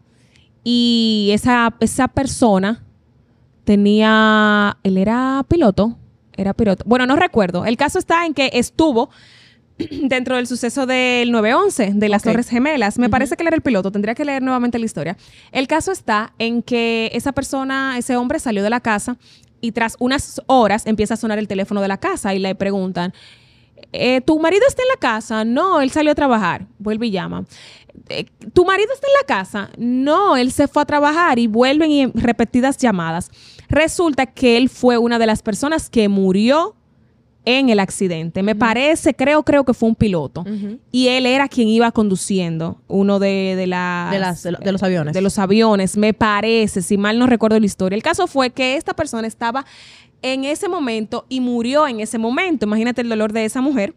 y esa, esa persona tenía, él era piloto, era piloto. Bueno, no recuerdo. El caso está en que estuvo dentro del suceso del 9-11, de las. Torres Gemelas. Me parece que él era el piloto, tendría que leer nuevamente la historia. El caso está en que esa persona, ese hombre salió de la casa y tras unas horas empieza a sonar el teléfono de la casa y le preguntan, eh, ¿tu marido está en la casa? No, él salió a trabajar. Vuelve y llama. Eh, ¿Tu marido está en la casa? No, él se fue a trabajar y vuelven repetidas llamadas. Resulta que él fue una de las personas que murió en el accidente. Me parece, creo, creo que fue un piloto. Y él era quien iba conduciendo uno de, de las- De las- de lo- de los aviones. De los aviones, me parece, si mal no recuerdo la historia. El caso fue que esta persona estaba en ese momento y murió en ese momento. Imagínate el dolor de esa mujer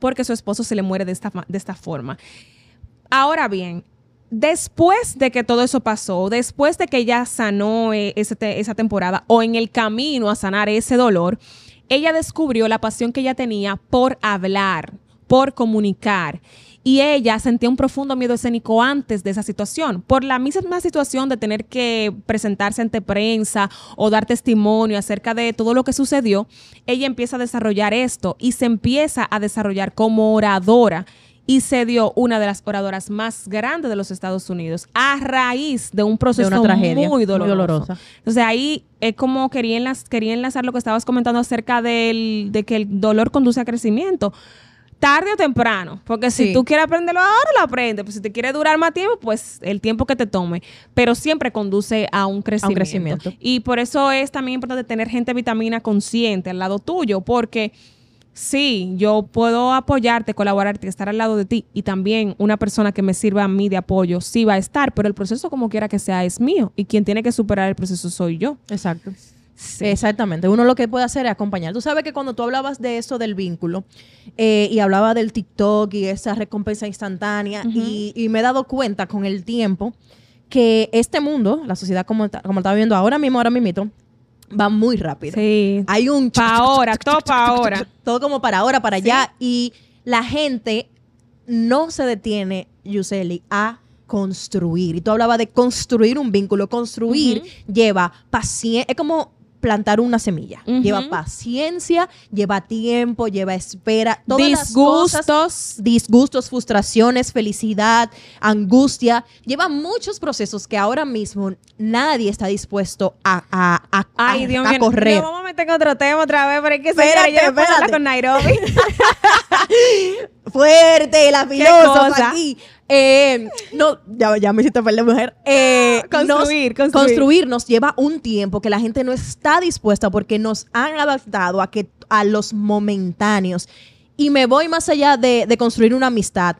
porque su esposo se le muere de esta, de esta forma. Ahora bien, después de que todo eso pasó, después de que ella sanó eh, ese te- esa temporada o en el camino a sanar ese dolor, ella descubrió la pasión que ella tenía por hablar, por comunicar. Y ella sentía un profundo miedo escénico antes de esa situación, por la misma situación de tener que presentarse ante prensa o dar testimonio acerca de todo lo que sucedió. Ella empieza a desarrollar esto y se empieza a desarrollar como oradora y se dio una de las oradoras más grandes de los Estados Unidos a raíz de un proceso una tragedia muy muy doloroso. dolorosa. Entonces ahí es como quería, enlaz- quería enlazar lo que estabas comentando acerca del, de que el dolor conduce a crecimiento. Tarde o temprano, porque si tú quieres aprenderlo ahora, lo aprendes. Pues si te quiere durar más tiempo, pues el tiempo que te tome. Pero siempre conduce a un crecimiento. crecimiento. Y por eso es también importante tener gente vitamina consciente al lado tuyo, porque sí, yo puedo apoyarte, colaborarte, estar al lado de ti y también una persona que me sirva a mí de apoyo sí va a estar, pero el proceso como quiera que sea es mío y quien tiene que superar el proceso soy yo. Exacto. Exactamente. Uno lo que puede hacer es acompañar. Tú sabes que cuando tú hablabas de eso del vínculo eh, y hablaba del TikTok y esa recompensa instantánea y, y me he dado cuenta con el tiempo que este mundo, la sociedad como, está- como está viviendo ahora mismo, ahora mismo, va muy rápido. Sí. Hay un... Pa' ahora, todo pa' ahora. Todo como para ahora, para allá. Y la gente no se detiene, Yuseli, a construir. Y tú hablabas de construir un vínculo. Construir lleva paciencia. Es como plantar una semilla. Lleva paciencia, lleva tiempo, lleva espera. Todas las cosas Disgustos. disgustos, frustraciones, felicidad, angustia. Lleva muchos procesos que ahora mismo nadie está dispuesto a, a, a- Ay, a- Dios a mío. correr. Vamos a meter otro tema otra vez, pero es que Espérate, señora, yo con Nairobi. Fuerte, la filósofa aquí. Eh, no, ya, ya me hiciste perder mujer. Eh, Construir, nos- construir. construir nos lleva un tiempo que la gente no está dispuesta porque nos han adaptado a que a los momentáneos. Y me voy más allá de, de construir una amistad,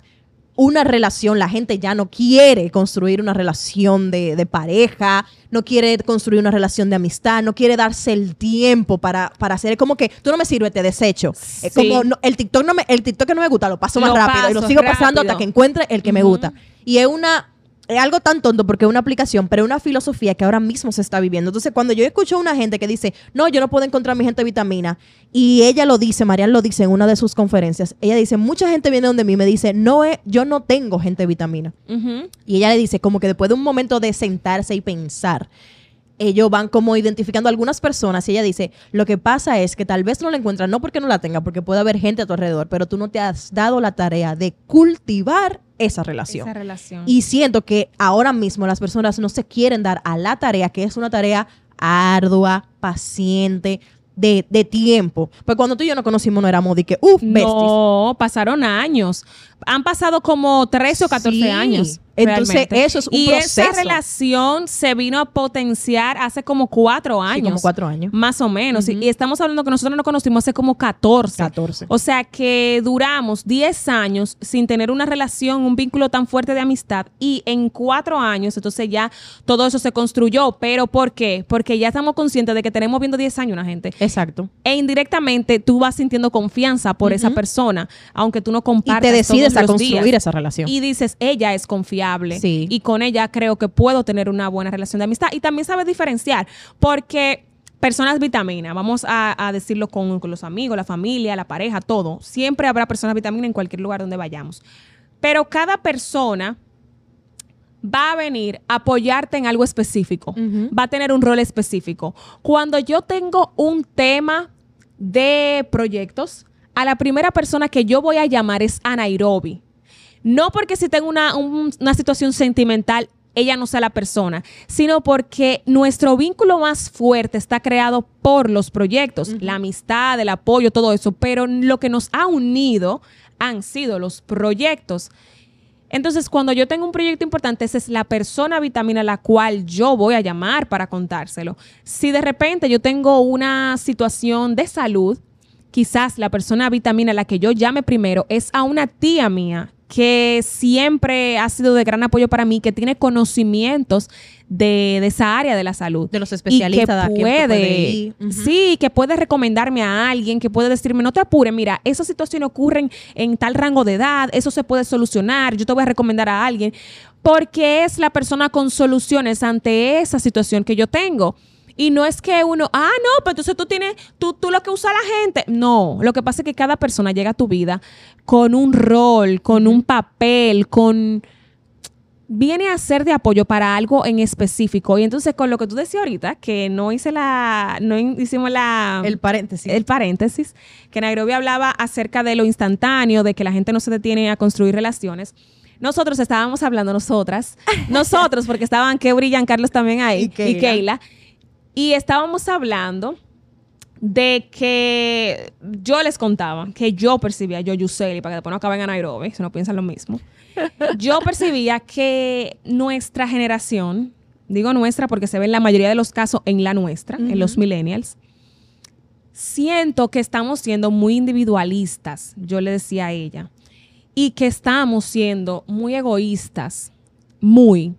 una relación. La gente ya no quiere construir una relación de, de pareja, no quiere construir una relación de amistad, no quiere darse el tiempo para, para hacer. Es como que tú no me sirves, te desecho. Es como no- el TikTok no me, el TikTok que no me gusta, lo paso más rápido y lo sigo pasando hasta que encuentre el que me gusta. Y es una es algo tan tonto porque es una aplicación, pero es una filosofía que ahora mismo se está viviendo. Entonces, cuando yo escucho a una gente que dice, no, yo no puedo encontrar mi gente de vitamina, y ella lo dice, Marian lo dice en una de sus conferencias, ella dice, mucha gente viene donde mí y me dice, no, yo no tengo gente de vitamina. Y ella le dice, como que después de un momento de sentarse y pensar, ellos van como identificando a algunas personas y ella dice, lo que pasa es que tal vez no la encuentran, no porque no la tenga, porque puede haber gente a tu alrededor, pero tú no te has dado la tarea de cultivar esa relación. Esa relación. Y siento que ahora mismo las personas no se quieren dar a la tarea, que es una tarea ardua, paciente, de, de tiempo. Pues cuando tú y yo nos conocimos no éramos de que, uff, besties. No, pasaron años. Han pasado como 13 o 14 Sí. años. Entonces, realmente. eso es un y esa proceso. relación se vino a potenciar hace como cuatro Sí, años. como cuatro años. Más o menos. Y, y estamos hablando que nosotros nos conocimos hace como 14. 14. O sea que duramos 10 años sin tener una relación, un vínculo tan fuerte de amistad. Y en cuatro años, entonces ya todo eso se construyó. ¿Pero por qué? Porque ya estamos conscientes de que tenemos viendo 10 años una gente. Exacto. E indirectamente tú vas sintiendo confianza por esa persona, aunque tú no Y compartas te decides todos a los construir esa relación. Y dices, ella es confiable. Sí. Y con ella creo que puedo tener una buena relación de amistad. Y también sabes diferenciar, porque personas vitamina, vamos a, a decirlo con, con los amigos, la familia, la pareja, todo. Siempre habrá personas vitamina en cualquier lugar donde vayamos. Pero cada persona va a venir a apoyarte en algo específico, va a tener un rol específico. Cuando yo tengo un tema de proyectos, a la primera persona que yo voy a llamar es a Nairobi. No porque si tengo una, un- una situación sentimental, ella no sea la persona, sino porque nuestro vínculo más fuerte está creado por los proyectos, la amistad, el apoyo, todo eso, pero lo que nos ha unido han sido los proyectos. Entonces, cuando yo tengo un proyecto importante, esa es la persona vitamina a la cual yo voy a llamar para contárselo. Si de repente yo tengo una situación de salud, quizás la persona vitamina a la que yo llame primero es a una tía mía que siempre ha sido de gran apoyo para mí, que tiene conocimientos de, de esa área de la salud. De los especialistas, Y que puede, sí, que puede recomendarme a alguien, que puede decirme, no te apures, mira, esas situaciones ocurren en tal rango de edad, eso se puede solucionar, yo te voy a recomendar a alguien, porque es la persona con soluciones ante esa situación que yo tengo. Y no es que uno, ah, no, pero entonces tú tienes, tú, tú lo que usa la gente. No, lo que pasa es que cada persona llega a tu vida con un rol, con un papel, con... Viene a ser de apoyo para algo en específico. Y entonces con lo que tú decías ahorita, que no hice la, no hicimos la... El paréntesis. El paréntesis, que Nairobi hablaba acerca de lo instantáneo, de que la gente no se detiene a construir relaciones. Nosotros estábamos hablando, nosotras, nosotros, porque estaban que brillan Carlos también ahí, Y y Keila. Y estábamos hablando de que yo les contaba, que yo percibía, yo Yuseli, para que después no acaben a Nairobi, si no piensan lo mismo, yo percibía que nuestra generación, digo nuestra porque se ve en la mayoría de los casos en la nuestra, en los millennials, siento que estamos siendo muy individualistas, yo le decía a ella, y que estamos siendo muy egoístas, muy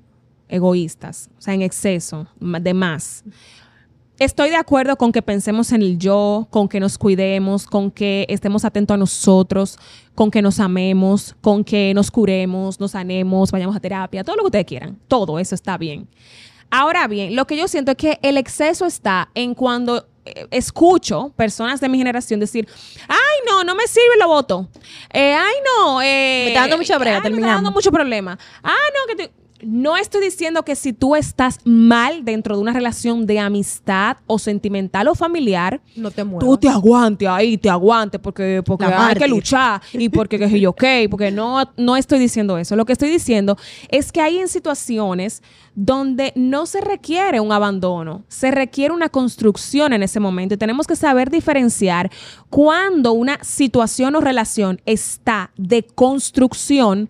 egoístas, o sea, en exceso, de más. Estoy de acuerdo con que pensemos en el yo, con que nos cuidemos, con que estemos atentos a nosotros, con que nos amemos, con que nos curemos, nos sanemos, vayamos a terapia, todo lo que ustedes quieran. Todo eso está bien. Ahora bien, lo que yo siento es que el exceso está en cuando eh, escucho personas de mi generación decir, ay, no, no me sirve, lo voto. Eh, ay, no. Eh, Me está dando mucha brega, ay, Me está dando mucho problema. Ah, no, que te- No estoy diciendo que si tú estás mal dentro de una relación de amistad o sentimental o familiar, No te muevas. tú te aguantes ahí, te aguantes, porque, porque hay que luchar y porque que yo, ok, porque no, no estoy diciendo eso. Lo que estoy diciendo es que hay en situaciones donde no se requiere un abandono, se requiere una construcción en ese momento y tenemos que saber diferenciar cuando una situación o relación está de construcción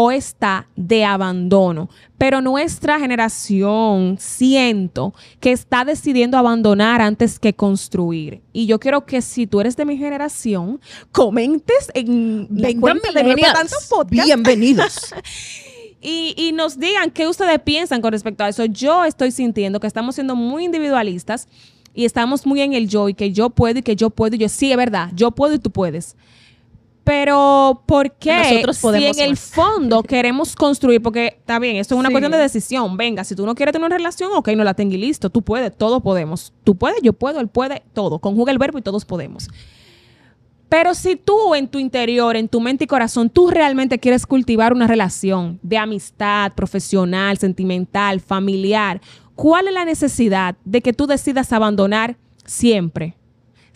o está de abandono. Pero nuestra generación siento que está decidiendo abandonar antes que construir. Y yo quiero que si tú eres de mi generación, comentes en Podcast Bienvenidos. y, y nos digan qué ustedes piensan con respecto a eso. Yo estoy sintiendo que estamos siendo muy individualistas y estamos muy en el yo y que yo puedo y que yo puedo y yo sí, es verdad, yo puedo y tú puedes. Pero ¿por qué Nosotros podemos si en el fondo queremos construir? Porque está bien, esto es una Sí. cuestión de decisión. Venga, si tú no quieres tener una relación, ok, no la tengas y listo. Tú puedes, todos podemos. Tú puedes, yo puedo, él puede, todo. Conjuga el verbo y todos podemos. Pero si tú en tu interior, en tu mente y corazón, tú realmente quieres cultivar una relación de amistad, profesional, sentimental, familiar, ¿cuál es la necesidad de que tú decidas abandonar siempre?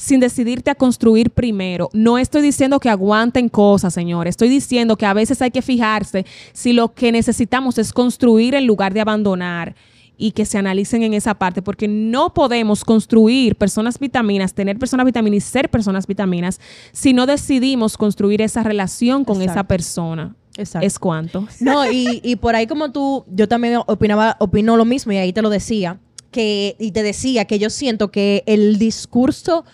Sin decidirte a construir primero. No estoy diciendo que aguanten cosas, señores. Estoy diciendo que a veces hay que fijarse si lo que necesitamos es construir en lugar de abandonar y que se analicen en esa parte, porque no podemos construir personas vitaminas, tener personas vitaminas y ser personas vitaminas si no decidimos construir esa relación con esa persona. Exacto. Es cuanto. No, y, y por ahí como tú, yo también opinaba, opino lo mismo y ahí te lo decía, que, y te decía que yo siento que el discurso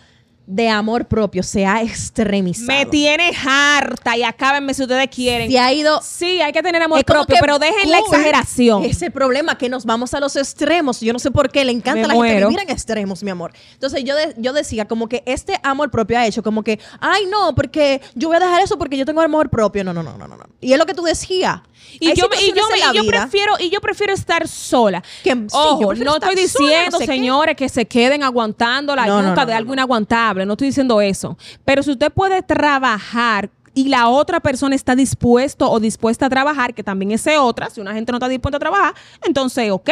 de amor propio se ha extremizado. Me tiene harta y acábenme si ustedes quieren. Se ha ido... Sí, hay que tener amor propio, pero dejen la exageración. Ese problema, que nos vamos a los extremos. Yo no sé por qué, le encanta Me a la gente vivir en extremos, mi amor. Entonces yo, de- yo decía como que este amor propio ha hecho como que, ay no, porque yo voy a dejar eso porque yo tengo amor propio. No, no, no, no, no. no. Y es lo que tú decías. Y Hay yo, y, yo, y prefiero y yo prefiero estar sola. Que- sí, yo Ojo, no estoy sola, diciendo, no sé qué. señores, que se queden aguantando la No, de algo inaguantable. No estoy diciendo eso. Pero si usted puede trabajar y la otra persona está dispuesto o dispuesta a trabajar, que también es otra, si una gente no está dispuesta a trabajar, entonces ok.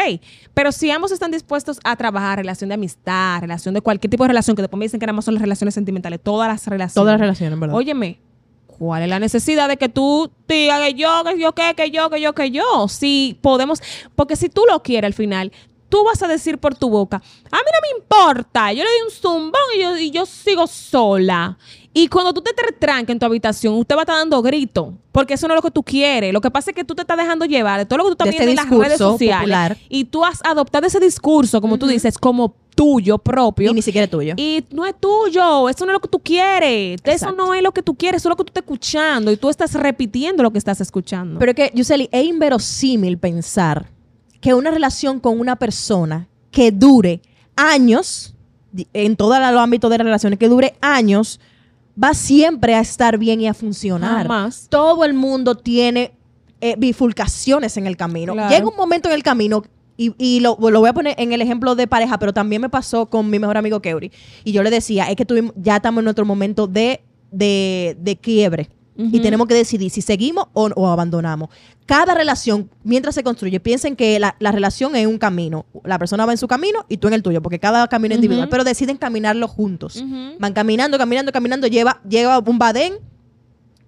Pero si ambos están dispuestos a trabajar, relación de amistad, relación de cualquier tipo de relación, que después me dicen que nada más son las relaciones sentimentales, todas las relaciones. Todas las relaciones, ¿verdad? Óyeme, ¿cuál es la necesidad de que tú digas que yo, que yo, que, que yo, que yo, que yo? Si podemos, porque si tú lo quieres al final, tú vas a decir por tu boca, a mí no me importa, yo le di un zumbón y yo, y yo sigo sola. Y cuando tú te tranques en tu habitación, usted va a estar dando grito, porque eso no es lo que tú quieres. Lo que pasa es que tú te estás dejando llevar de todo lo que tú estás De este viendo en las redes sociales. popular. Y tú has adoptado ese discurso, como tú dices, como tuyo propio. Y ni siquiera es tuyo. Y no es tuyo, eso no es lo que tú quieres. Eso no es lo que tú quieres, eso es lo que tú estás escuchando y tú estás repitiendo lo que estás escuchando. Pero es que, Yuseli, es inverosímil pensar que una relación con una persona que dure años, en todo el ámbito de relaciones, que dure años, va siempre a estar bien y a funcionar. Jamás. Todo el mundo tiene eh, bifurcaciones en el camino. Claro. Llega un momento en el camino, y, y lo, lo voy a poner en el ejemplo de pareja, pero también me pasó con mi mejor amigo Keuri. Y yo le decía, es que tuvimos, ya estamos en nuestro momento de, de, de quiebre. Y tenemos que decidir si seguimos o, o abandonamos. Cada relación, mientras se construye, piensen que la, la relación es un camino. La persona va en su camino y tú en el tuyo, porque cada camino es individual, pero deciden caminarlo juntos. Van caminando, caminando, caminando, lleva, lleva un badén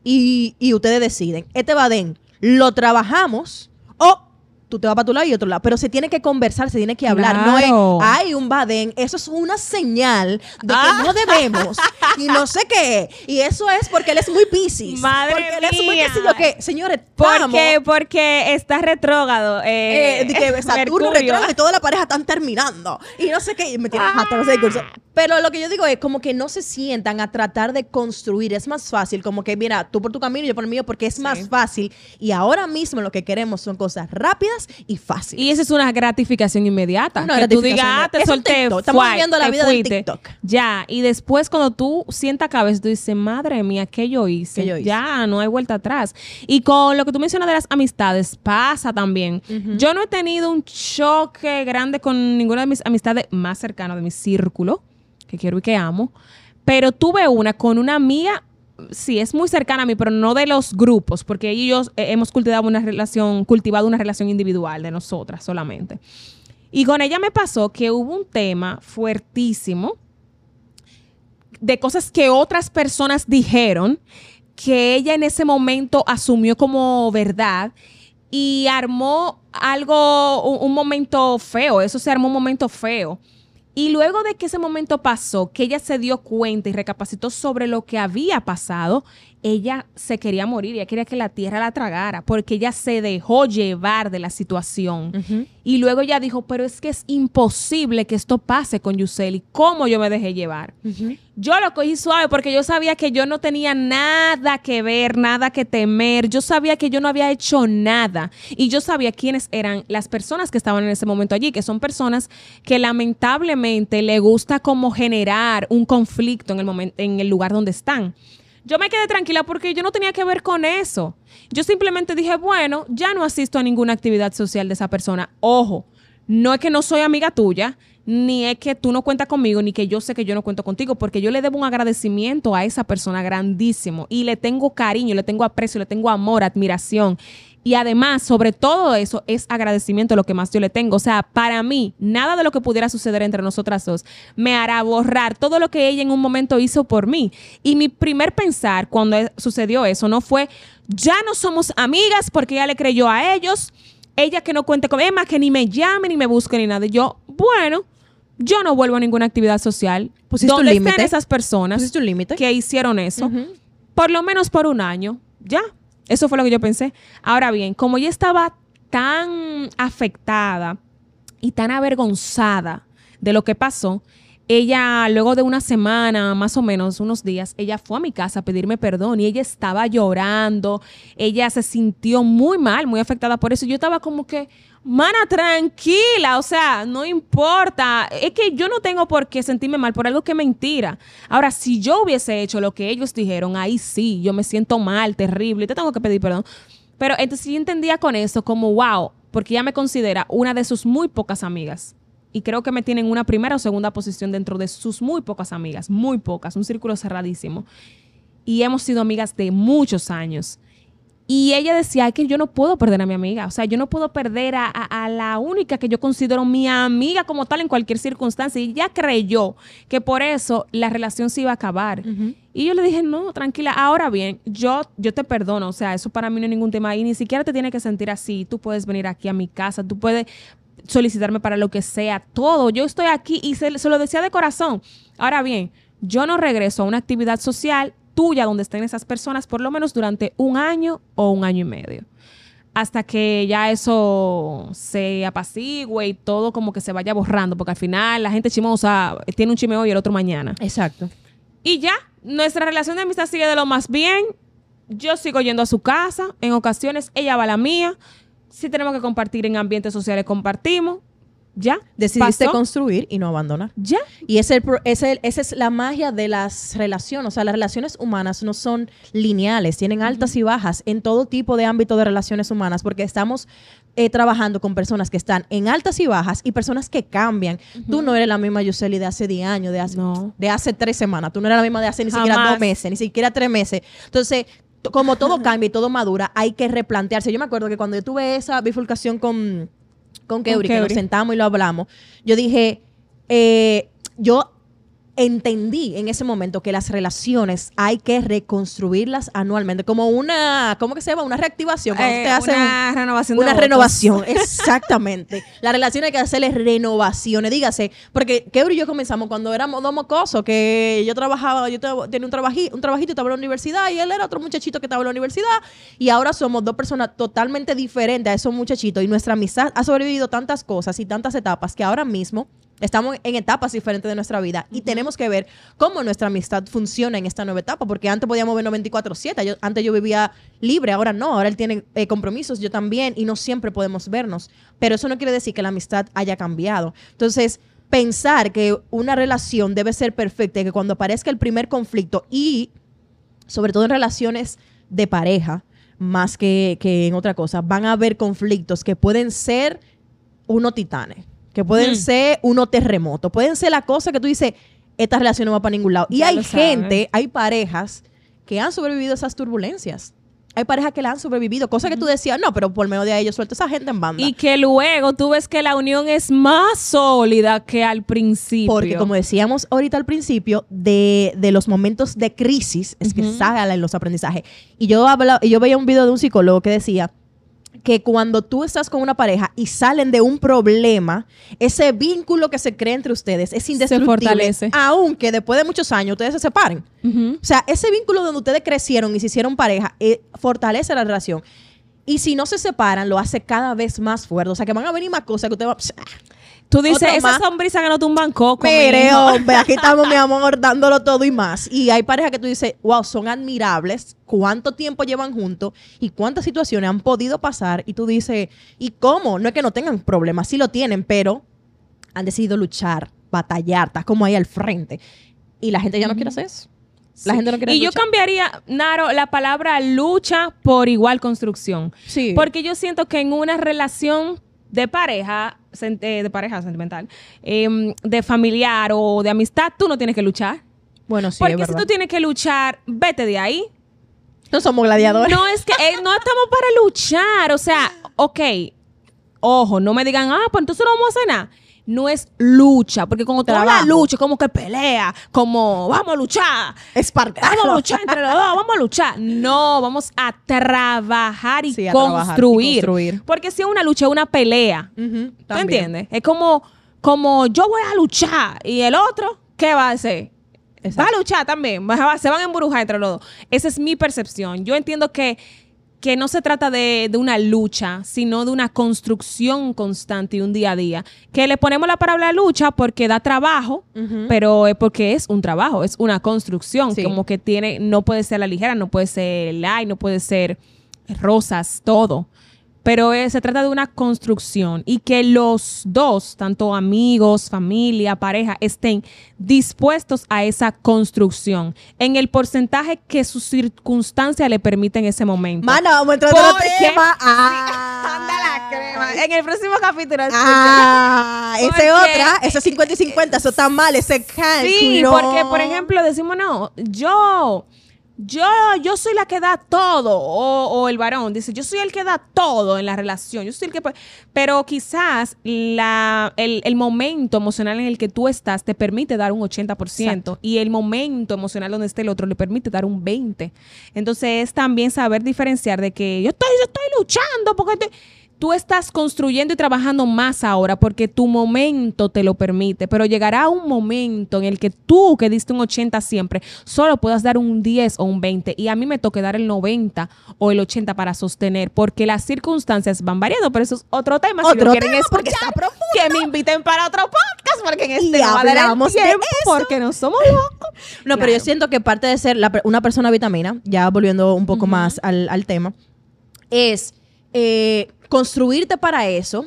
y, y ustedes deciden. Este badén lo trabajamos o tú te vas para tu lado y otro lado. Pero se tiene que conversar, se tiene que hablar. Claro. No es, hay un badén. Eso es una señal de que Ah. no debemos y no sé qué. Y eso es porque él es muy piscis. Madre porque él es muy mía. qué sé yo qué. Señores, Porque, porque está retrógrado. Eh, Eh, de que Saturno Mercurio. retrógrado y toda la pareja están terminando. Y no sé qué. Y me tiran hasta ese discurso. Pero lo que yo digo es como que no se sientan a tratar de construir. Es más fácil, como que, mira, tú por tu camino y yo por el mío, porque es más fácil. Y ahora mismo lo que queremos son cosas rápidas y fáciles. Y esa es una gratificación inmediata. Una que tú digas, ah, te solté. Estamos viviendo la vida del. TikTok. Ya, y después cuando tú sientas cabeza, tú dices, madre mía, ¿qué yo hice? ¿Qué yo hice? Ya, no hay vuelta atrás. Y con lo que tú mencionas de las amistades, pasa también. Yo no he tenido un choque grande con ninguna de mis amistades más cercanas de mi círculo, que quiero y que amo, pero tuve una con una amiga sí, es muy cercana a mí, pero no de los grupos, porque ellos eh, hemos cultivado una relación, cultivado una relación individual de nosotras solamente. Y con ella me pasó que hubo un tema fuertísimo de cosas que otras personas dijeron que ella en ese momento asumió como verdad y armó algo, un, un momento feo, eso se armó un momento feo. Y luego de que ese momento pasó, que ella se dio cuenta y recapacitó sobre lo que había pasado, ella se quería morir, ella quería que la tierra la tragara, porque ella se dejó llevar de la situación. Y luego ella dijo, pero es que es imposible que esto pase con Yuseli, ¿cómo yo me dejé llevar? Yo lo cogí suave porque yo sabía que yo no tenía nada que ver, nada que temer, yo sabía que yo no había hecho nada y yo sabía quiénes eran las personas que estaban en ese momento allí, que son personas que lamentablemente le gusta como generar un conflicto en el momento, en el lugar donde están. Yo me quedé tranquila porque yo no tenía que ver con eso. Yo simplemente dije, bueno, ya no asisto a ninguna actividad social de esa persona. Ojo, no es que no soy amiga tuya, ni es que tú no cuentas conmigo, ni que yo sé que yo no cuento contigo, porque yo le debo un agradecimiento a esa persona grandísimo y le tengo cariño, le tengo aprecio, le tengo amor, admiración. Y además, sobre todo eso, es agradecimiento lo que más yo le tengo. O sea, para mí, nada de lo que pudiera suceder entre nosotras dos me hará borrar todo lo que ella en un momento hizo por mí. Y mi primer pensar cuando e- sucedió eso no fue, ya no somos amigas porque ella le creyó a ellos, ella que no cuente con Emma, que ni me llame, ni me busque, ni nada. Y yo, bueno, yo no vuelvo a ninguna actividad social. ¿Pusiste un ¿Dónde están límite? esas personas ¿Pusiste un límite? que hicieron eso? Por lo menos por un año. Ya. Eso fue lo que yo pensé. Ahora bien, como ella estaba tan afectada y tan avergonzada de lo que pasó, ella luego de una semana, más o menos, unos días, ella fue a mi casa a pedirme perdón y ella estaba llorando, ella se sintió muy mal, muy afectada por eso. Yo estaba como que, mana, tranquila, o sea, no importa, es que yo no tengo por qué sentirme mal por algo que es mentira. Ahora, si yo hubiese hecho lo que ellos dijeron, ahí sí, yo me siento mal, terrible, te tengo que pedir perdón. Pero entonces yo entendía con eso como, wow, porque ella me considera una de sus muy pocas amigas. Y creo que me tiene en una primera o segunda posición dentro de sus muy pocas amigas, muy pocas, un círculo cerradísimo. Y hemos sido amigas de muchos años. Y ella decía "Ay, que yo no puedo perder a mi amiga. O sea, yo no pudo perder a, a- a la única que yo considero mi amiga como tal en cualquier circunstancia. Y ella creyó que por eso la relación se iba a acabar. Y yo le dije, no, tranquila. Ahora bien, yo, yo te perdono. O sea, eso para mí no es ningún tema. Y ni siquiera te tiene que sentir así. Tú puedes venir aquí a mi casa. Tú puedes solicitarme para lo que sea. Todo. Yo estoy aquí y se, se lo decía de corazón. Ahora bien, yo no regreso a una actividad social tuya donde estén esas personas por lo menos durante un año o un año y medio. Hasta que ya eso se apacigüe y todo como que se vaya borrando, porque al final la gente chimosa tiene un chisme hoy y el otro mañana. Exacto. Y ya, nuestra relación de amistad sigue de lo más bien. Yo sigo yendo a su casa. En ocasiones ella va a la mía. Si tenemos que compartir en ambientes sociales, compartimos. Ya. Decidiste pasó. construir y no abandonar. Ya. Y es el, pro- es el- esa es la magia de las relaciones. O sea, las relaciones humanas no son lineales, tienen altas y bajas en todo tipo de ámbito de relaciones humanas, porque estamos eh, trabajando con personas que están en altas y bajas y personas que cambian. Tú no eres la misma Yuseli de hace 10 años, de hace, No. de hace tres semanas. Tú no eres la misma de hace ni siquiera Jamás. dos meses, ni siquiera tres meses. Entonces, como todo cambia y todo madura, hay que replantearse. Yo me acuerdo que cuando yo tuve esa bifurcación con, con Keuri, que nos sentamos y lo hablamos, yo dije, eh, yo entendí en ese momento que las relaciones hay que reconstruirlas anualmente, como una, ¿cómo que se llama? Una reactivación. Eh, usted hace una un- renovación de Una votos. renovación, exactamente. la relación hay que hacerle renovaciones, dígase, porque Kebro y yo comenzamos cuando éramos dos mocosos, que yo trabajaba, yo te- tenía un, trabaji- un trabajito y estaba en la universidad, y él era otro muchachito que estaba en la universidad, y ahora somos dos personas totalmente diferentes a esos muchachitos, y nuestra amistad ha sobrevivido tantas cosas y tantas etapas que ahora mismo estamos en etapas diferentes de nuestra vida y tenemos que ver cómo nuestra amistad funciona en esta nueva etapa, porque antes podíamos 24/7, yo, antes yo vivía libre, ahora no, ahora él tiene eh, compromisos, yo también, y no siempre podemos vernos, pero eso no quiere decir que la amistad haya cambiado. Entonces, pensar que una relación debe ser perfecta y que cuando aparezca el primer conflicto y sobre todo en relaciones de pareja, más que, que en otra cosa, van a haber conflictos que pueden ser unos titanes, que pueden Mm. ser unos terremotos, pueden ser la cosa que tú dices, esta relación no va para ningún lado. Y Ya hay gente, hay parejas que han sobrevivido a esas turbulencias. Hay parejas que la han sobrevivido, cosa que tú decías, no, pero por medio de ellos suelta esa gente en banda. Y que luego tú ves que la unión es más sólida que al principio. Porque como decíamos ahorita al principio, de, de los momentos de crisis es que Ujú. salen los aprendizajes. Y yo, habla- yo veía un video de un psicólogo que decía que cuando tú estás con una pareja y salen de un problema, ese vínculo que se crea entre ustedes es indestructible. fortalece. Aunque después de muchos años ustedes se separen. O sea, ese vínculo donde ustedes crecieron y se hicieron pareja eh, fortalece la relación. Y si no se separan, lo hace cada vez más fuerte. O sea, que van a venir más cosas que usted va... Tú dices, esa sombrisa que no tumban coco. Mire, mijo". hombre, aquí estamos, mi amor, dándolo todo y más. Y hay parejas que tú dices, wow, son admirables, cuánto tiempo llevan juntos y cuántas situaciones han podido pasar. Y tú dices, ¿y cómo? No es que no tengan problemas, sí lo tienen, pero han decidido luchar, batallar, está como ahí al frente. Y la gente ya no quiere hacer eso. La gente no quiere Y yo cambiaría, Naro, la palabra lucha por igual construcción. Sí. Porque yo siento que en una relación de pareja, de pareja sentimental, em, de familiar o de amistad, tú no tienes que luchar. bueno, sí, Porque es si tú tienes que luchar, vete de ahí. No somos gladiadores. No es que eh, no estamos para luchar. O sea, ok, ojo, no me digan, ah, pues entonces no vamos a hacer nada. No es lucha, porque cuando tú hablas lucha, como que pelea, como vamos a luchar. Espartano. Vamos a luchar entre los dos, vamos a luchar. No, vamos a trabajar y Sí, a trabajar y construir. Porque si es una lucha, es una pelea. Ujú, ¿Tú entiendes? Es como, como yo voy a luchar y el otro, ¿qué va a hacer? Va a luchar también, se van a embrujar entre los dos. Esa es mi percepción. Yo entiendo que, que no se trata de, de una lucha, sino de una construcción constante y un día a día. Que le ponemos la palabra lucha porque da trabajo, pero es porque es un trabajo, es una construcción. Sí. Como que tiene, no puede ser la ligera, no puede ser light, no puede ser rosas, todo. Pero eh, se trata de una construcción y que los dos, tanto amigos, familia, pareja, estén dispuestos a esa construcción en el porcentaje que sus circunstancias le permiten en ese momento. Mana, vamos a entrar en otro tema. Ah. Anda la crema. En el próximo capítulo. Ah, esa es otra. Ese 50 y 50, eso está mal, ese cálculo. Sí, porque por ejemplo decimos, no, yo, yo, yo soy la que da todo, o, o el varón dice, yo soy el que da todo en la relación, yo soy el que... pu-". Pero quizás la, el, el momento emocional en el que tú estás te permite dar un 80% Exacto. y el momento emocional donde esté el otro le permite dar un 20%. Entonces es también saber diferenciar de que yo estoy, yo estoy luchando porque... te- Tú estás construyendo y trabajando más ahora porque tu momento te lo permite, pero llegará un momento en el que tú, que diste un 80 siempre, solo puedas dar un 10 o un 20 y a mí me toque dar el 90 o el 80 para sostener, porque las circunstancias van variando, pero eso es otro tema. si Otro lo quieren tema, porque escuchar, está profundo. Que me inviten para otro podcast, porque en este no va a tiempo, porque no somos locos. No, pero yo siento que parte de ser la una persona vitamina, ya volviendo un poco más al, al tema, es eh, construirte para eso,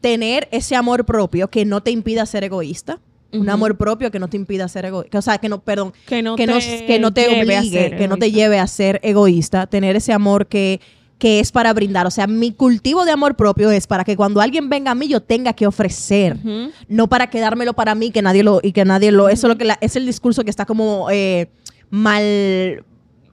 tener ese amor propio que no te impida ser egoísta. Un amor propio que no te impida ser egoísta. O sea, que no, perdón, Que no que, te no, que no te lleve a obligue, ser que no te egoísta. lleve a ser egoísta. Tener ese amor que, que es para brindar. O sea, mi cultivo de amor propio es para que cuando alguien venga a mí yo tenga que ofrecer no para quedármelo para mí que nadie lo y que nadie lo eso es lo que la- es el discurso que está como eh, mal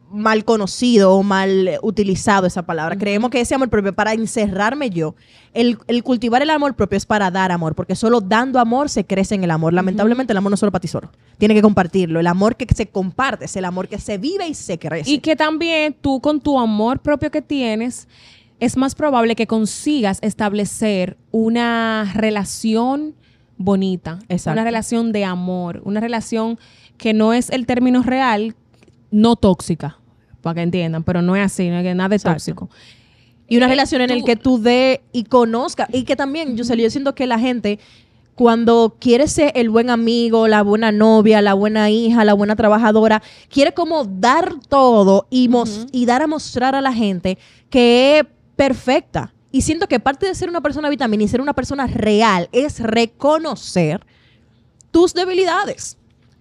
mal conocido o mal utilizado esa palabra. Creemos que ese amor propio, para encerrarme yo, el, el cultivar el amor propio es para dar amor, porque solo dando amor se crece en el amor. Lamentablemente el amor no es solo para ti solo. Tiene que compartirlo. El amor que se comparte es el amor que se vive y se crece. Y que también tú con tu amor propio que tienes, es más probable que consigas establecer una relación bonita, Exacto. una relación de amor, una relación que no es el término real, no tóxica, para que entiendan, pero no es así, no es que nada Exacto. tóxico. Y una Eh, relación en la tú- que tú dé y conozca. Y que también, yo, yo siento que la gente, cuando quiere ser el buen amigo, la buena novia, la buena hija, la buena trabajadora, quiere como dar todo y, mos- y dar a mostrar a la gente que es perfecta. Y siento que parte de ser una persona vitamina y ser una persona real es reconocer tus debilidades.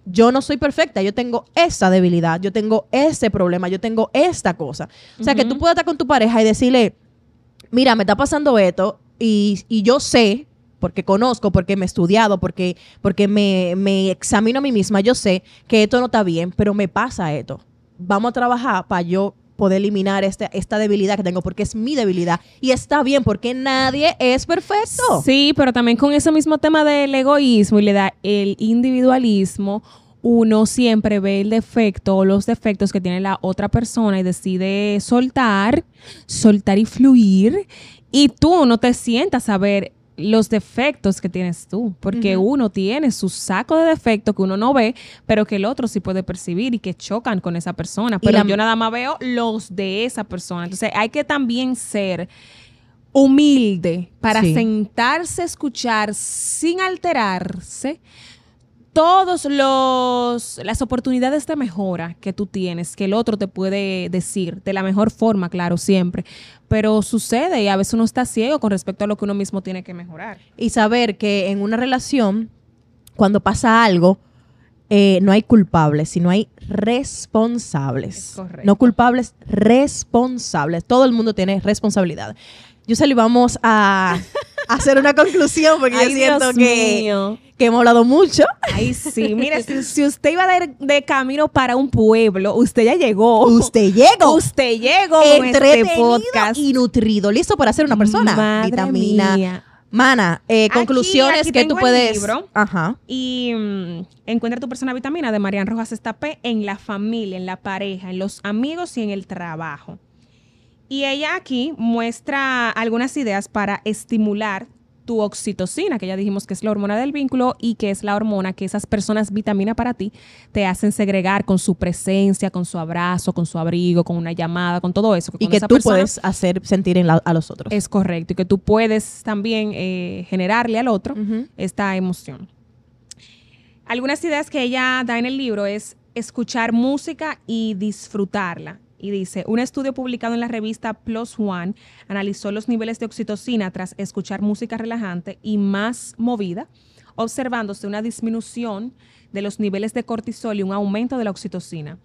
Yo no soy perfecta, yo tengo esa debilidad, yo tengo ese problema, yo tengo esta cosa. O sea, que tú puedas estar con tu pareja y decirle, mira, me está pasando esto y, y yo sé, porque conozco, porque me he estudiado, porque, porque me, me examino a mí misma, yo sé que esto no está bien, pero me pasa esto. Vamos a trabajar para yo poder eliminar este, esta debilidad que tengo, porque es mi debilidad. Y está bien, porque nadie es perfecto. Sí, pero también con ese mismo tema del egoísmo y le da el individualismo, uno siempre ve el defecto o los defectos que tiene la otra persona y decide soltar, soltar y fluir. Y tú no te sientas a ver los defectos que tienes tú, porque uno tiene su saco de defectos que uno no ve, pero que el otro sí puede percibir y que chocan con esa persona. Pero la- yo nada más veo los de esa persona. Entonces hay que también ser humilde para Sí. sentarse a escuchar sin alterarse todos los las oportunidades de mejora que tú tienes, que el otro te puede decir de la mejor forma, claro, siempre. Pero sucede y a veces uno está ciego con respecto a lo que uno mismo tiene que mejorar. y saber que en una relación, cuando pasa algo, eh, no hay culpables, sino hay responsables. No culpables, responsables. Todo el mundo tiene responsabilidad. Yo se lo vamos a, hacer una conclusión porque yo siento Dios que, mío. Que hemos hablado mucho. Ay, sí. Mire, si, si usted iba de, de camino para un pueblo, usted ya llegó. Usted llegó Usted llegó este entretenido podcast. y nutrido, listo para ser una persona. Madre Vitamina. mía. Mana, eh, conclusiones aquí que tú puedes. libro. Ajá. Y mm, encuentra tu persona vitamina de Marian Rojas Estapé en la familia, en la pareja, en los amigos y en el trabajo. Y ella aquí muestra algunas ideas para estimular tu oxitocina, que ya dijimos que es la hormona del vínculo y que es la hormona que esas personas vitamina para ti te hacen segregar con su presencia, con su abrazo, con su abrigo, con una llamada, con todo eso. Y que tú persona puedes hacer sentir en la- a los otros. Es correcto. Y que tú puedes también eh, generarle al otro esta emoción. Algunas ideas que ella da en el libro es escuchar música y disfrutarla. Y dice, un estudio publicado en la revista Plus One analizó los niveles de oxitocina tras escuchar música relajante y más movida, observándose una disminución de los niveles de cortisol y un aumento de la oxitocina.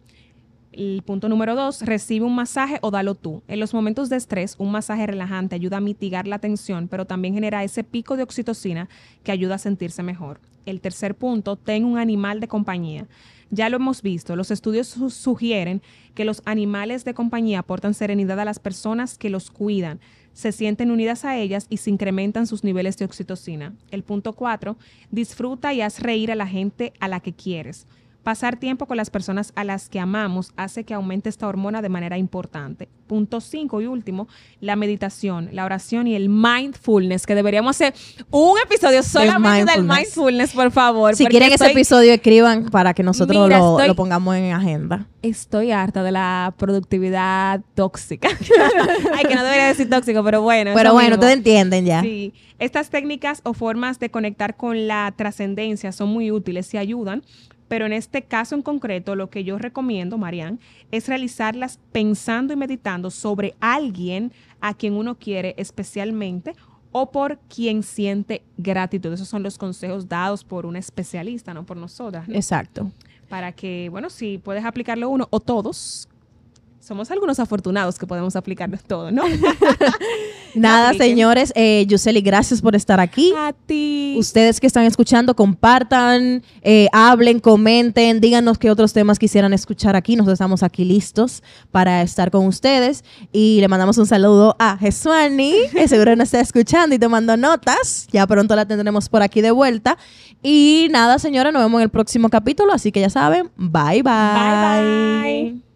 El punto número dos, recibe un masaje o dalo tú. En los momentos de estrés, un masaje relajante ayuda a mitigar la tensión, pero también genera ese pico de oxitocina que ayuda a sentirse mejor. El tercer punto, ten un animal de compañía. Ya lo hemos visto, los estudios su- sugieren que los animales de compañía aportan serenidad a las personas que los cuidan, se sienten unidas a ellas y se incrementan sus niveles de oxitocina. El punto cuatro, disfruta y haz reír a la gente a la que quieres. Pasar tiempo con las personas a las que amamos hace que aumente esta hormona de manera importante. Punto 5 y último, la meditación, la oración y el mindfulness, que deberíamos hacer un episodio solamente del mindfulness. por favor. Si quieren ese episodio, escriban para que nosotros Mira, lo, estoy- lo pongamos en agenda. Estoy harta de la productividad tóxica. Ay, que no debería decir tóxico, pero bueno. Pero bueno, ustedes entienden ya. Sí, estas técnicas o formas de conectar con la trascendencia son muy útiles y ayudan, pero en este caso en concreto lo que yo recomiendo, Marian, es realizarlas pensando y meditando sobre alguien a quien uno quiere especialmente o por quien siente gratitud. Esos son los consejos dados por una especialista, no por nosotras. ¿no? Exacto. Para que, bueno, si puedes aplicarlo uno o todos, Somos algunos afortunados que podemos aplicar todo, ¿no? Nada, señores. Eh, Yuseli, gracias por estar aquí. A ti. Ustedes que están escuchando, compartan, eh, hablen, comenten, díganos qué otros temas quisieran escuchar aquí. Nosotros estamos aquí listos para estar con ustedes. Y le mandamos un saludo a Jesuani, que seguro nos está escuchando y tomando notas. Ya pronto la tendremos por aquí de vuelta. Y nada, señora, nos vemos en el próximo capítulo. Así que ya saben, bye bye. Bye bye.